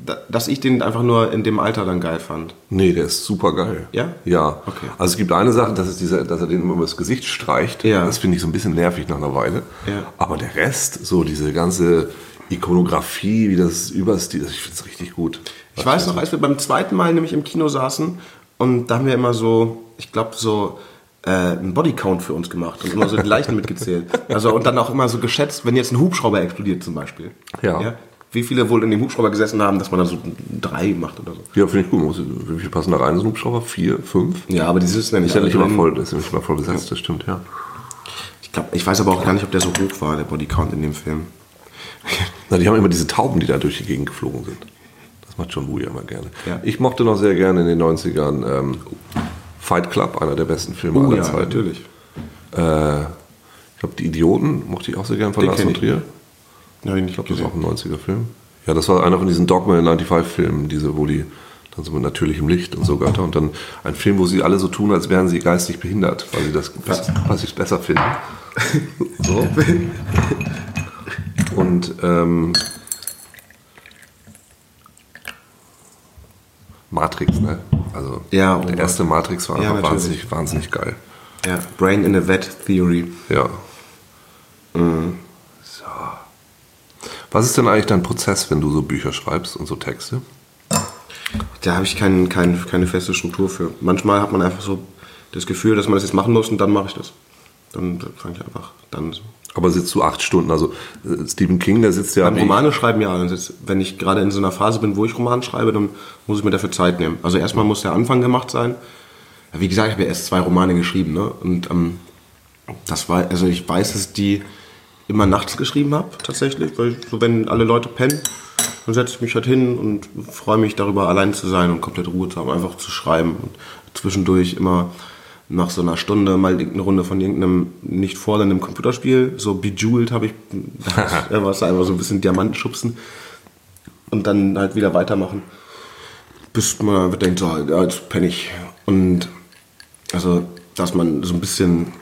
Da- dass ich den einfach nur in dem Alter dann geil fand. Nee, der ist super geil. Ja? Ja. Okay. Also es gibt eine Sache, das ist dieser, dass er den immer über das Gesicht streicht. Ja. Das finde ich so ein bisschen nervig nach einer Weile. Ja. Aber der Rest, so diese ganze Ikonografie, wie das überstil, ich finde es richtig gut. Ich weiß noch, als wir beim zweiten Mal nämlich im Kino saßen und da haben wir immer so, ich glaube, so äh, einen Bodycount für uns gemacht und immer so die Leichen *laughs* mitgezählt. Also und dann auch immer so geschätzt, wenn jetzt ein Hubschrauber explodiert zum Beispiel. Ja. Wie viele wohl in dem Hubschrauber gesessen haben, dass man da so drei macht oder so. Ja, finde ich gut. Muss- Wie viel passen da rein? So ein Hubschrauber? Vier, fünf? Ja, aber die sitzen ja nicht Ist ja nicht immer voll, ist ja nicht immer voll besetzt, das stimmt, ja. Ich, glaub, ich weiß aber auch gar nicht, ob der so hoch war, der Bodycount in dem Film. Na, die haben immer diese Tauben, die da durch die Gegend geflogen sind. Das macht John Woo ja immer gerne. Ja. Ich mochte noch sehr gerne in den 90ern ähm, Fight Club, einer der besten Filme Oh aller ja, Zeiten. natürlich. Äh, ich glaube, Die Idioten mochte ich auch sehr gern von Lars von. Trier. Ja, ich nicht Ich glaube, das ist auch ein 90er-Film. Ja, das war einer von diesen Dogma 95-Filmen, diese, wo die dann so mit natürlichem Licht und so weiter. Und dann ein Film, wo sie alle so tun, als wären sie geistig behindert, weil sie das weil sie es besser finden. *laughs* So. Und ähm, Matrix, ne? Also Ja, oh der Gott. erste Matrix war Ja, einfach natürlich. wahnsinnig, wahnsinnig geil. Ja, Brain in a Vet Theory. Ja. Mhm. Was ist denn eigentlich dein Prozess, wenn du so Bücher schreibst und so Texte? Da habe ich kein, kein, keine feste Struktur für. Manchmal hat man einfach so das Gefühl, dass man das jetzt machen muss und dann mache ich das. Dann fange ich einfach dann so. Aber sitzt du acht Stunden? Also äh, Stephen King, der sitzt ja. Beim Romane schreiben ja, wenn ich gerade in so einer Phase bin, wo ich Roman schreibe, dann muss ich mir dafür Zeit nehmen. Also erstmal muss der Anfang gemacht sein. Wie gesagt, ich habe ja erst zwei Romane geschrieben, ne? Und ähm, das war, also ich weiß, dass die immer nachts geschrieben habe, tatsächlich, weil so wenn alle Leute pennen, dann setze ich mich halt hin und freue mich darüber, allein zu sein und komplett Ruhe zu haben, einfach zu schreiben und zwischendurch immer nach so einer Stunde mal eine Runde von irgendeinem nicht fordernden Computerspiel, so Bejeweled habe ich, da *laughs* war es einfach so ein bisschen Diamanten schubsen und dann halt wieder weitermachen, bis man denkt, so, ja, jetzt penne ich. Und also, dass man so ein bisschen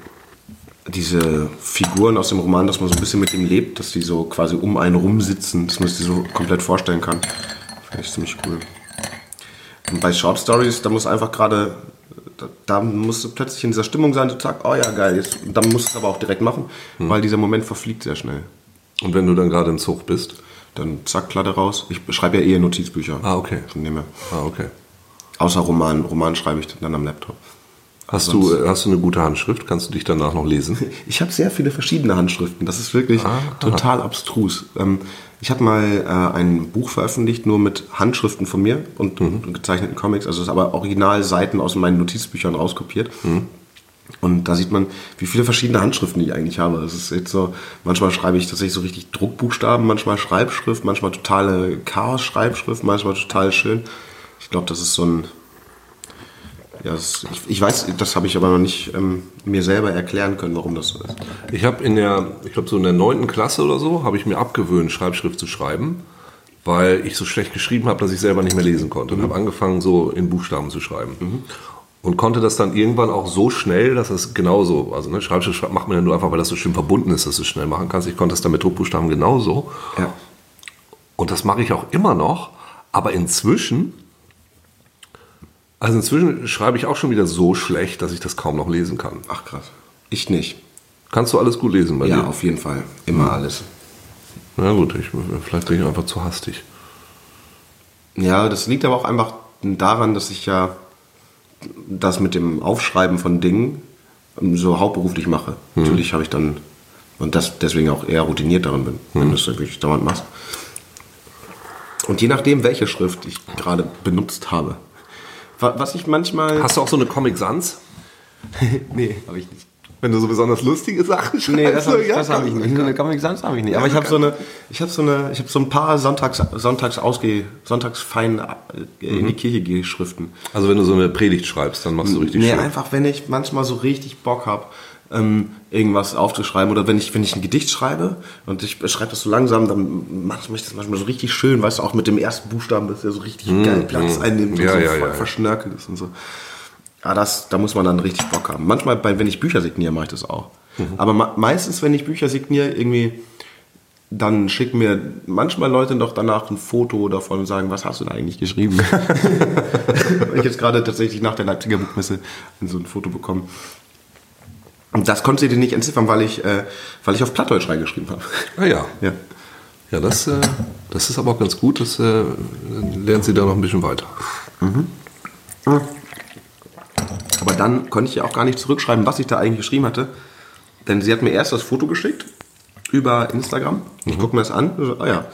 diese Figuren aus dem Roman, dass man so ein bisschen mit ihm lebt, dass die so quasi um einen rumsitzen, dass man sich die so komplett vorstellen kann. Finde ich ziemlich cool. Und bei Short Stories, da muss einfach gerade, da, da musst du plötzlich in dieser Stimmung sein, so zack, oh ja, geil, jetzt, dann musst du es aber auch direkt machen, weil dieser Moment verfliegt sehr schnell. Und wenn du dann gerade im Zug bist? Dann zack, Klatte raus. Ich schreibe ja eher Notizbücher. Ah, okay. Von dem her. Ah, okay. Außer Roman. Roman schreibe ich dann am Laptop. Hast du, hast du eine gute Handschrift? Kannst du dich danach noch lesen? *laughs* Ich habe sehr viele verschiedene Handschriften. Das ist wirklich Ah, total abstrus. Ähm, ich habe mal äh, ein Buch veröffentlicht, nur mit Handschriften von mir und, Mhm. gezeichneten Comics. Also es ist aber original Seiten aus meinen Notizbüchern rauskopiert. Mhm. Und da sieht man, wie viele verschiedene Handschriften ich eigentlich habe. Es ist jetzt so, manchmal schreibe ich tatsächlich so richtig Druckbuchstaben, manchmal Schreibschrift, manchmal totale Chaos-Schreibschrift, manchmal total schön. Ich glaube, das ist so ein, ja, das, ich, ich weiß, das habe ich aber noch nicht ähm, mir selber erklären können, warum das so ist. Ich habe in der, ich glaube so in der neunten Klasse oder so, habe ich mir abgewöhnt, Schreibschrift zu schreiben, weil ich so schlecht geschrieben habe, dass ich selber nicht mehr lesen konnte. Und habe angefangen, so in Buchstaben zu schreiben. Und konnte das dann irgendwann auch so schnell, dass es genauso, also ne, Schreibschrift macht man ja nur einfach, weil das so schön verbunden ist, dass du es schnell machen kannst. Ich konnte das dann mit Druckbuchstaben genauso. Ja. Und das mache ich auch immer noch. Aber inzwischen, also inzwischen schreibe ich auch schon wieder so schlecht, dass ich das kaum noch lesen kann. Ach krass. Ich nicht. Kannst du alles gut lesen bei Ja, dir? auf jeden Fall. Immer alles. Na gut, ich, vielleicht bin ich einfach zu hastig. Ja, das liegt aber auch einfach daran, dass ich ja das mit dem Aufschreiben von Dingen so hauptberuflich mache. Natürlich habe ich dann und das deswegen auch eher routiniert darin bin, wenn du es wirklich dauernd machst. Und je nachdem, welche Schrift ich gerade benutzt habe. Wa- Was ich manchmal. Hast du auch so eine Comic Sans? *laughs* nee, habe ich nicht. Wenn du so besonders lustige Sachen schreibst. Nee, das so, habe ich, ja, hab ich nicht. Eine Comic Sans habe ich nicht. Aber ich habe so eine, ich habe so eine, ich habe so ein paar Sonntags, Sonntags ausge, Sonntagsfein äh, in die Kirche gehe Schriften. Also wenn du so eine Predigt schreibst, dann machst du richtig Nee, schön. einfach wenn ich manchmal so richtig Bock habe, ähm, irgendwas aufzuschreiben oder wenn ich, wenn ich ein Gedicht schreibe und ich schreibe das so langsam, dann mache ich das manchmal so richtig schön, weißt du, auch mit dem ersten Buchstaben, dass der so richtig geil Platz einnimmt Mm, Ja, und so ja, voll ja, verschnörkelt ist und so. Ja, das, da muss man dann richtig Bock haben. Manchmal, bei, wenn ich Bücher signiere, mache ich das auch. Mhm. Aber me meistens, wenn ich Bücher signiere, irgendwie, dann schicken mir manchmal Leute noch danach ein Foto davon und sagen, was hast du da eigentlich geschrieben? *laughs* ich jetzt gerade tatsächlich nach der Leipziger Buchmesse so ein Foto bekommen. Und das konnte sie nicht entziffern, weil ich, äh, weil ich auf Plattdeutsch reingeschrieben habe. Ah ja. Ja. Ja, das, äh, das ist aber auch ganz gut. Das äh, lernt sie da noch ein bisschen weiter. Aber dann konnte ich ja auch gar nicht zurückschreiben, was ich da eigentlich geschrieben hatte. Denn sie hat mir erst das Foto geschickt über Instagram. Ich gucke mir das an. So, ah ja.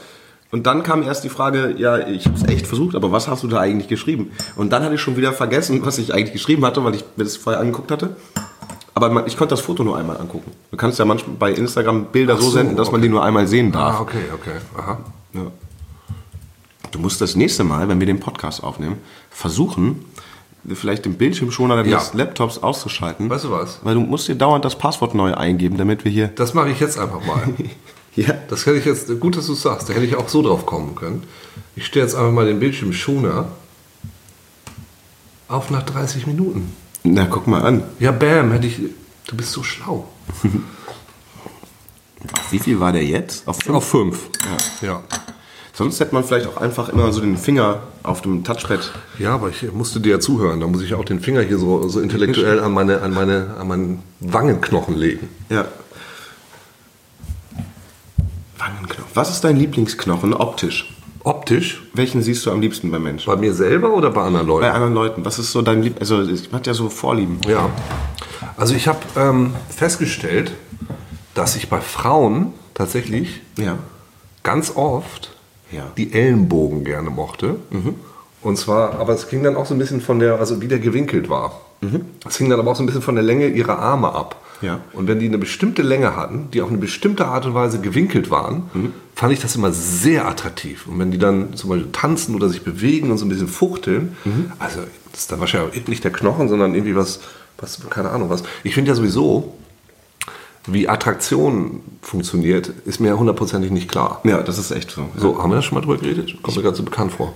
Und dann kam erst die Frage, ja, ich habe es echt versucht, aber was hast du da eigentlich geschrieben? Und dann hatte ich schon wieder vergessen, was ich eigentlich geschrieben hatte, weil ich mir das vorher angeguckt hatte. Aber man, ich konnte das Foto nur einmal angucken. Du kannst ja manchmal bei Instagram Bilder so, so, senden, dass man okay. die nur einmal sehen darf. Ah, okay, okay. Aha. Ja. Du musst das nächste Mal, wenn wir den Podcast aufnehmen, versuchen, vielleicht den Bildschirmschoner Ja. des Laptops auszuschalten. Weißt du was? Weil du musst dir dauernd das Passwort neu eingeben, damit wir hier. Das mache ich jetzt einfach mal. *laughs* Ja. Das hätte ich jetzt, gut, dass du es sagst, da hätte ich auch so drauf kommen können. Ich stelle jetzt einfach mal den Bildschirmschoner auf nach 30 Minuten. Na, guck mal an. Ja, bam, hätte ich. Du bist so schlau. Auf *laughs* wie viel war der jetzt? Auf fünf? Auf 5. Ja. Sonst hätte man vielleicht auch einfach immer so den Finger auf dem Touchpad. Ja, aber ich musste dir ja zuhören. Da muss ich auch den Finger hier so, so intellektuell an meine, an meine, an meinen Wangenknochen legen. Ja. Wangenknochen. Was ist dein Lieblingsknochen optisch? Optisch, Welchen siehst du am liebsten beim Menschen? bei mir selber oder bei anderen Leuten? Bei anderen Leuten. Was ist so dein Lieb... Also, man hat ja so Vorlieben. Ja. Also ich habe ähm, festgestellt, dass ich bei Frauen tatsächlich Ja. ganz oft Ja. die Ellenbogen gerne mochte. Und zwar, aber es ging dann auch so ein bisschen von der, also wie der gewinkelt war. Es ging dann aber auch so ein bisschen von der Länge ihrer Arme ab. Ja. Und wenn die eine bestimmte Länge hatten, die auf eine bestimmte Art und Weise gewinkelt waren, fand ich das immer sehr attraktiv. Und wenn die dann zum Beispiel tanzen oder sich bewegen und so ein bisschen fuchteln, also das ist dann wahrscheinlich nicht der Knochen, sondern irgendwie was, was keine Ahnung was. Ich finde ja sowieso, wie Attraktion funktioniert, ist mir hundertprozentig nicht klar. Ja, das ist echt so. So, haben wir da schon mal drüber geredet? Kommt mir ganz so bekannt vor.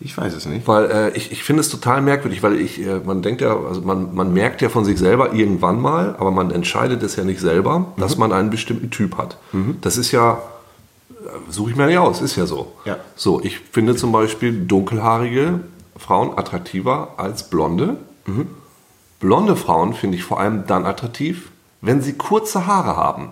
Ich weiß es nicht. Weil äh, ich, ich finde es total merkwürdig, weil ich, äh, man denkt ja, also man, man merkt ja von sich selber irgendwann mal, aber man entscheidet es ja nicht selber, dass man einen bestimmten Typ hat. Das ist ja, äh, suche ich mir nicht aus, ist ja so. Ja. So, ich finde zum Beispiel dunkelhaarige Frauen attraktiver als blonde. Blonde Frauen finde ich vor allem dann attraktiv, wenn sie kurze Haare haben.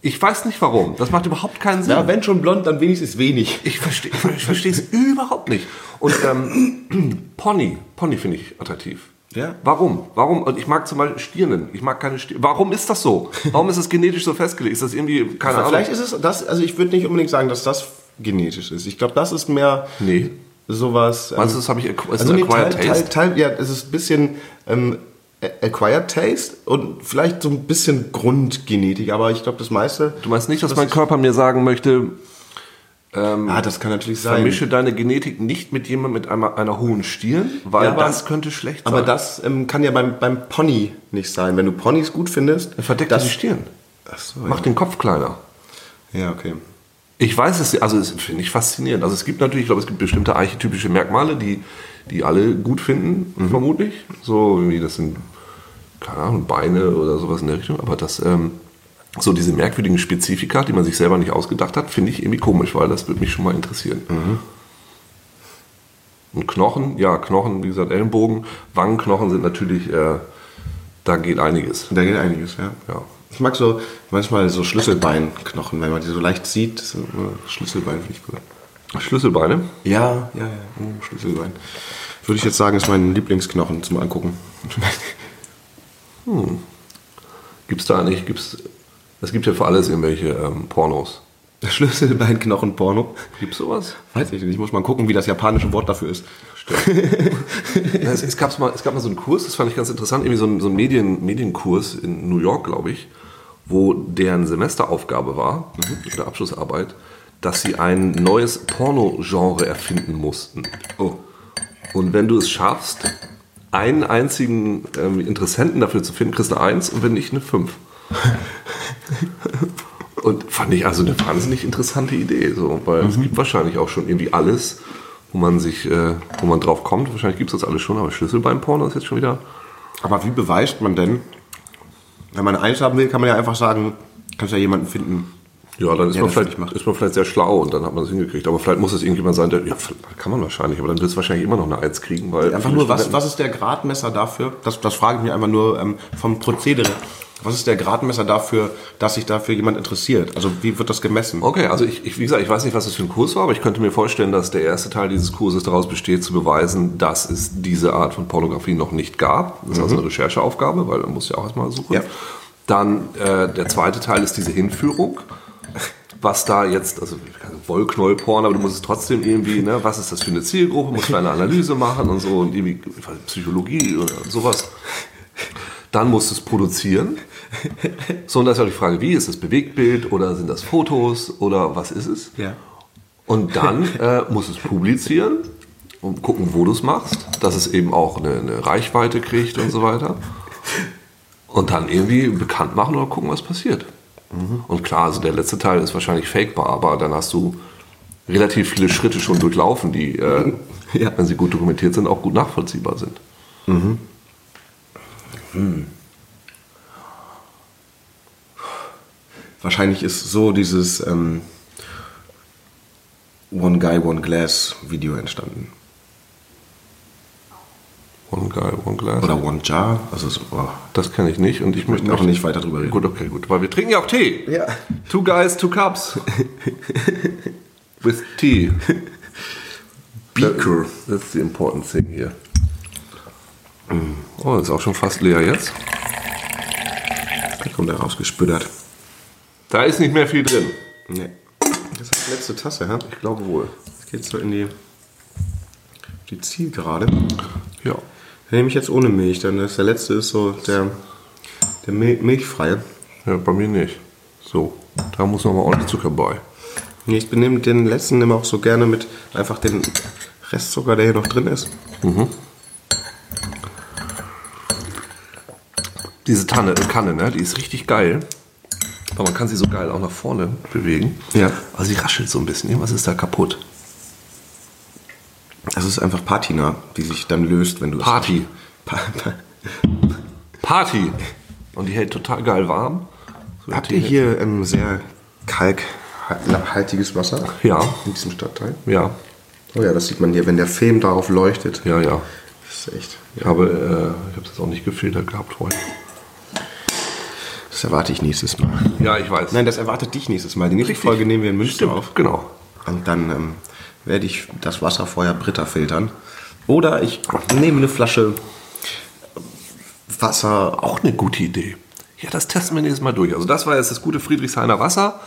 Ich weiß nicht warum. Das macht überhaupt keinen Sinn. Ja, wenn schon blond, dann wenigstens wenig. Ich verstehe ich verstehe es überhaupt nicht. Und ähm, *clears throat* Pony, Pony finde ich attraktiv. Ja. Warum? Warum? Und ich mag zum Beispiel Stirnen. Ich mag keine Stirnen. Warum ist das so? Warum ist es genetisch so festgelegt? Ist das irgendwie, keine Ahnung. Vielleicht ist es das, also ich würde nicht unbedingt sagen, dass das genetisch ist. Ich glaube, das ist mehr Nee. sowas. Meinst du, ähm, das habe ich ist also ein nee, acquired Teil, Teil? Teil, ja, es ist ein bisschen ähm, acquired taste und vielleicht so ein bisschen Grundgenetik, aber ich glaube, das meiste. Du meinst nicht, dass das mein Körper mir sagen möchte, Ah, das kann natürlich sein. vermische deine Genetik nicht mit jemandem mit einer, einer hohen Stirn, weil Ja, aber- das könnte schlecht sein. Aber das ähm, kann ja beim, beim Pony nicht sein. Wenn du Ponys gut findest, Dann verdeckt das die Stirn. So, Mach den Kopf kleiner. ja. ja, okay. Ich weiß es, also es finde ich faszinierend. Also es gibt natürlich, ich glaube, es gibt bestimmte archetypische Merkmale, die, die alle gut finden, Mhm. vermutlich. So wie das sind, keine Ahnung, Beine oder sowas in der Richtung. Aber das, ähm, so diese merkwürdigen Spezifika, die man sich selber nicht ausgedacht hat, finde ich irgendwie komisch, weil das würde mich schon mal interessieren. Mhm. Und Knochen, ja, Knochen, wie gesagt, Ellenbogen, Wangenknochen sind natürlich, äh, da geht einiges. Da geht einiges, ja. Ja. Ich mag so manchmal so Schlüsselbeinknochen, wenn man die so leicht sieht. So, äh, Schlüsselbein finde ich gut. Schlüsselbeine. Ja, ja, ja. mm, Schlüsselbein. Würde ich jetzt sagen, ist mein Lieblingsknochen zum Angucken. *laughs* Gibt es da eigentlich, gibt's, es gibt ja für alles irgendwelche ähm, Pornos. *laughs* Schlüsselbeinknochen-Porno. Gibt es sowas? Weiß ich nicht. Ich muss mal gucken, wie das japanische Wort dafür ist. *laughs* Es, es, gab's mal, es gab mal so einen Kurs, das fand ich ganz interessant, irgendwie so ein, so ein Medien, Medienkurs in New York, glaube ich, wo deren Semesteraufgabe war, oder Abschlussarbeit, dass sie ein neues Porno-Genre erfinden mussten. Oh. Und wenn du es schaffst, einen einzigen ähm, Interessenten dafür zu finden, kriegst du eine Eins und wenn nicht, eine Fünf. *laughs* und fand ich also eine wahnsinnig interessante Idee, so, weil es gibt wahrscheinlich auch schon irgendwie alles, wo man sich, äh, wo man drauf kommt. Wahrscheinlich gibt es das alles schon, aber Schlüssel beim Porno ist jetzt schon wieder. Aber wie beweist man denn, wenn man eins haben will, kann man ja einfach sagen, kannst ja jemanden finden. Ja, dann ist, Ja, man vielleicht, ist man vielleicht sehr schlau und dann hat man es hingekriegt. Aber vielleicht muss es irgendjemand sein, der, ja, kann man wahrscheinlich, aber dann wird es wahrscheinlich immer noch eine Eins kriegen, weil. Einfach nur, was, was ist der Gradmesser dafür? Das, das frage ich mich einfach nur ähm, vom Prozedere. Was ist der Gradmesser dafür, dass sich dafür jemand interessiert? Also wie wird das gemessen? Okay, also ich, ich, wie gesagt, ich weiß nicht, was das für ein Kurs war, aber ich könnte mir vorstellen, dass der erste Teil dieses Kurses daraus besteht, zu beweisen, dass es diese Art von Pornografie noch nicht gab. Das ist also eine Rechercheaufgabe, weil man muss ja auch erstmal suchen. Ja. Dann äh, der zweite Teil ist diese Hinführung. Was da jetzt, also Wollknollporn, aber du musst es trotzdem irgendwie, ne, was ist das für eine Zielgruppe, musst du eine Analyse machen und so und irgendwie Psychologie oder sowas. Dann musst du es produzieren. So, und da ist ja die Frage, wie ist es Bewegtbild oder sind das Fotos oder was ist es? Ja. Und dann äh, musst du es publizieren und gucken, wo du es machst, dass es eben auch eine, eine Reichweite kriegt und so weiter. Und dann irgendwie bekannt machen oder gucken, was passiert. Und klar, also der letzte Teil ist wahrscheinlich fakebar, aber dann hast du relativ viele Schritte schon durchlaufen, die, äh, *laughs* Ja. wenn sie gut dokumentiert sind, auch gut nachvollziehbar sind. Wahrscheinlich ist so dieses ähm, One Guy, One Glass Video entstanden. One Guy, One Glass. Oder One Jar. Also so, oh. Das kenne ich nicht und ich möchte auch nicht weiter drüber reden. Gut, okay, gut. Weil wir trinken ja auch Tee. Ja. Two guys, two cups. With tea. Beaker. That's the important thing here. Oh, ist auch schon fast leer jetzt. Da kommt er rausgespüttert. Da ist nicht mehr viel drin. Nee. Das ist die letzte Tasse, ja? Ich glaube wohl. Jetzt geht's so in die, die Zielgerade. Ja. Den nehme ich jetzt ohne Milch, dann ist der letzte ist so der, der Mil milchfreie. Ja, bei mir nicht. So, da muss noch mal ordentlich Zucker bei. Nee, ich benehme den letzten immer auch so gerne mit einfach den Restzucker, der hier noch drin ist. Diese Tanne, äh, Kanne, ne, die ist richtig geil. Aber man kann sie so geil auch nach vorne bewegen. Ja. Aber sie raschelt so ein bisschen. Irgendwas ist da kaputt. Das ist einfach Patina, die sich dann löst, wenn du es- Party. Pa pa Party. Und die hält total geil warm. So Habt ihr hier ähm, sehr kalkhaltiges Wasser? Ja. In diesem Stadtteil? Ja, Oh ja, das sieht man hier, wenn der Film darauf leuchtet. ja, ja. Das ist echt. Ich habe, äh, ich habe das auch nicht gefiltert gehabt vorhin. Das erwarte ich nächstes Mal. Ja, ich weiß. Nein, das erwartet dich nächstes Mal. Die nächste Richtig. Folge nehmen wir in Münster Stimmt, auf. genau. Und dann ähm, werde ich das Wasser vorher Britta filtern. Oder ich nehme eine Flasche Wasser. Auch eine gute Idee. Ja, das testen wir nächstes Mal durch. Also das war jetzt das gute Friedrichshainer Wasser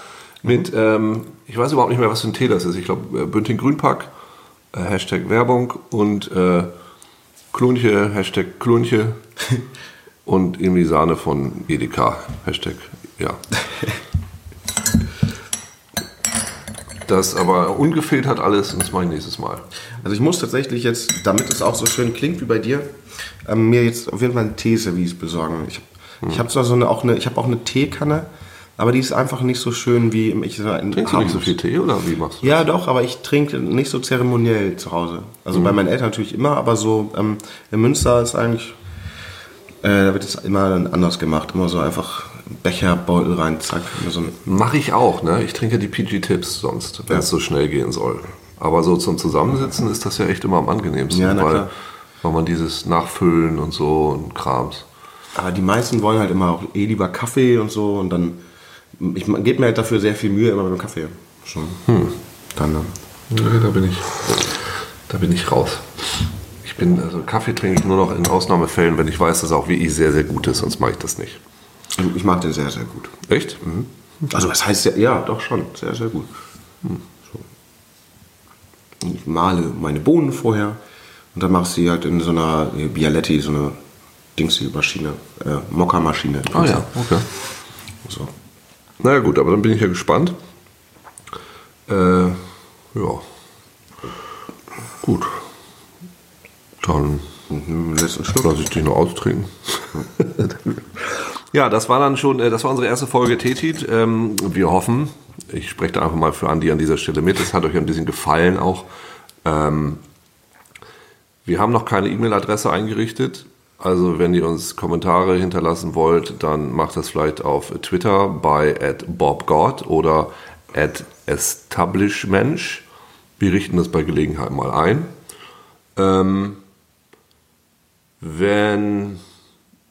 mit, ähm, ich weiß überhaupt nicht mehr, was für ein Tee das ist. Ich glaube, äh, Bünding Grünpack, äh, Hashtag Werbung und äh, Klunche, Hashtag Klunche *laughs* und irgendwie Sahne von Edeka, Hashtag, ja. *laughs* Das aber ungefiltert alles und das mache ich nächstes Mal. Also ich muss tatsächlich jetzt, damit es auch so schön klingt wie bei dir, ähm, mir jetzt auf jeden Fall ein Teeservice besorgen. Ich, ich habe zwar so eine, auch eine, ich habe auch eine Teekanne, aber die ist einfach nicht so schön wie im- ich sag, in Trinkst du nicht so viel Tee oder wie machst du? Ja, doch, aber ich trinke nicht so zeremoniell zu Hause. Also bei meinen Eltern natürlich immer, aber so ähm, in Münster ist eigentlich, äh, da wird es immer anders gemacht. Immer so einfach Becher, Beutel rein, zack. So Mache ich auch, ne? Ich trinke die PG-Tips sonst, wenn Ja. es so schnell gehen soll. Aber so zum Zusammensitzen ist das ja echt immer am angenehmsten, Ja, weil, weil man dieses Nachfüllen und so und Krams. aber die meisten wollen halt immer auch eh lieber Kaffee und so und dann, ich gebe mir halt dafür sehr viel Mühe immer beim Kaffee. Schon. Dann, ähm, Nee, da bin ich, da bin ich raus. Ich bin, also Kaffee trinke ich nur noch in Ausnahmefällen, wenn ich weiß, dass auch wirklich sehr, sehr gut ist, sonst mache ich das nicht. Also ich mag den sehr, sehr gut. Echt? Also was heißt ja, ja, doch schon, sehr, sehr gut. So. Und Ich male meine Bohnen vorher Und dann machst du sie halt in so einer Bialetti, so eine Dingsy-Maschine, äh, Mokka-Maschine. Ah ja, okay. So. Naja gut, aber dann bin ich ja gespannt. Äh, ja. Gut. Dann Mhm, letzten Schluck. lasse ich dich noch austrinken. *laughs* ja, das war dann schon, äh, das war unsere erste Folge Tetit. Ähm, wir hoffen, ich spreche da einfach mal für Andi an dieser Stelle mit, es hat euch ein bisschen gefallen auch. Ähm, wir haben noch keine E-Mail-Adresse eingerichtet. Also wenn ihr uns Kommentare hinterlassen wollt, dann macht das vielleicht auf Twitter bei @bobgod oder @establishmensch. Wir richten das bei Gelegenheit mal ein. Ähm, wenn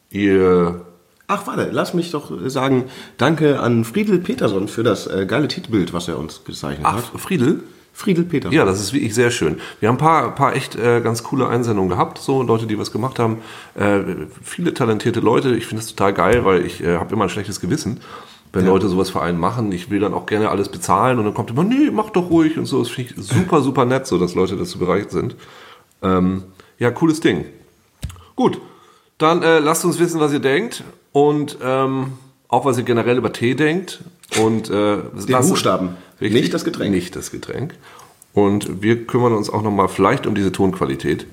ihr Ach, warte, lass mich doch sagen, danke an Friedel Peterson für das äh, geile Titelbild, was er uns gezeichnet Ach, hat. Friedel? Friedel Peterson. Ja, das ist wirklich sehr schön. Wir haben ein paar, paar echt äh, ganz coole Einsendungen gehabt, so Leute, die was gemacht haben. Äh, viele talentierte Leute. Ich finde das total geil, weil ich äh, habe immer ein schlechtes Gewissen, wenn Leute sowas für einen machen. Ich will dann auch gerne alles bezahlen und dann kommt immer, nee, mach doch ruhig und so. Das finde ich super, super nett, so dass Leute dazu bereit sind. Ähm, ja, cooles Ding. Gut, dann äh, lasst uns wissen, was ihr denkt und ähm, auch was ihr generell über Tee denkt. Und äh, Den Buchstaben, nicht das Getränk. Nicht das Getränk. Und wir kümmern uns auch nochmal vielleicht um diese Tonqualität.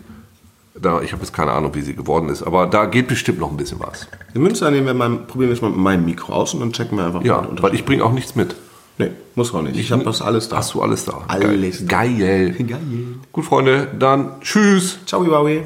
Da, ich habe jetzt keine Ahnung, wie sie geworden ist, aber da geht bestimmt noch ein bisschen was. In Münster nehmen wir mal, probieren wir es mal mit meinem Mikro aus und dann checken wir einfach Ja, mal. den weil ich bringe auch nichts mit. Nee, muss auch nicht. Ich habe das alles da. Hast du alles da? Alles da. Geil. Geil. Gut, Freunde, dann tschüss. Ciao, Wowie.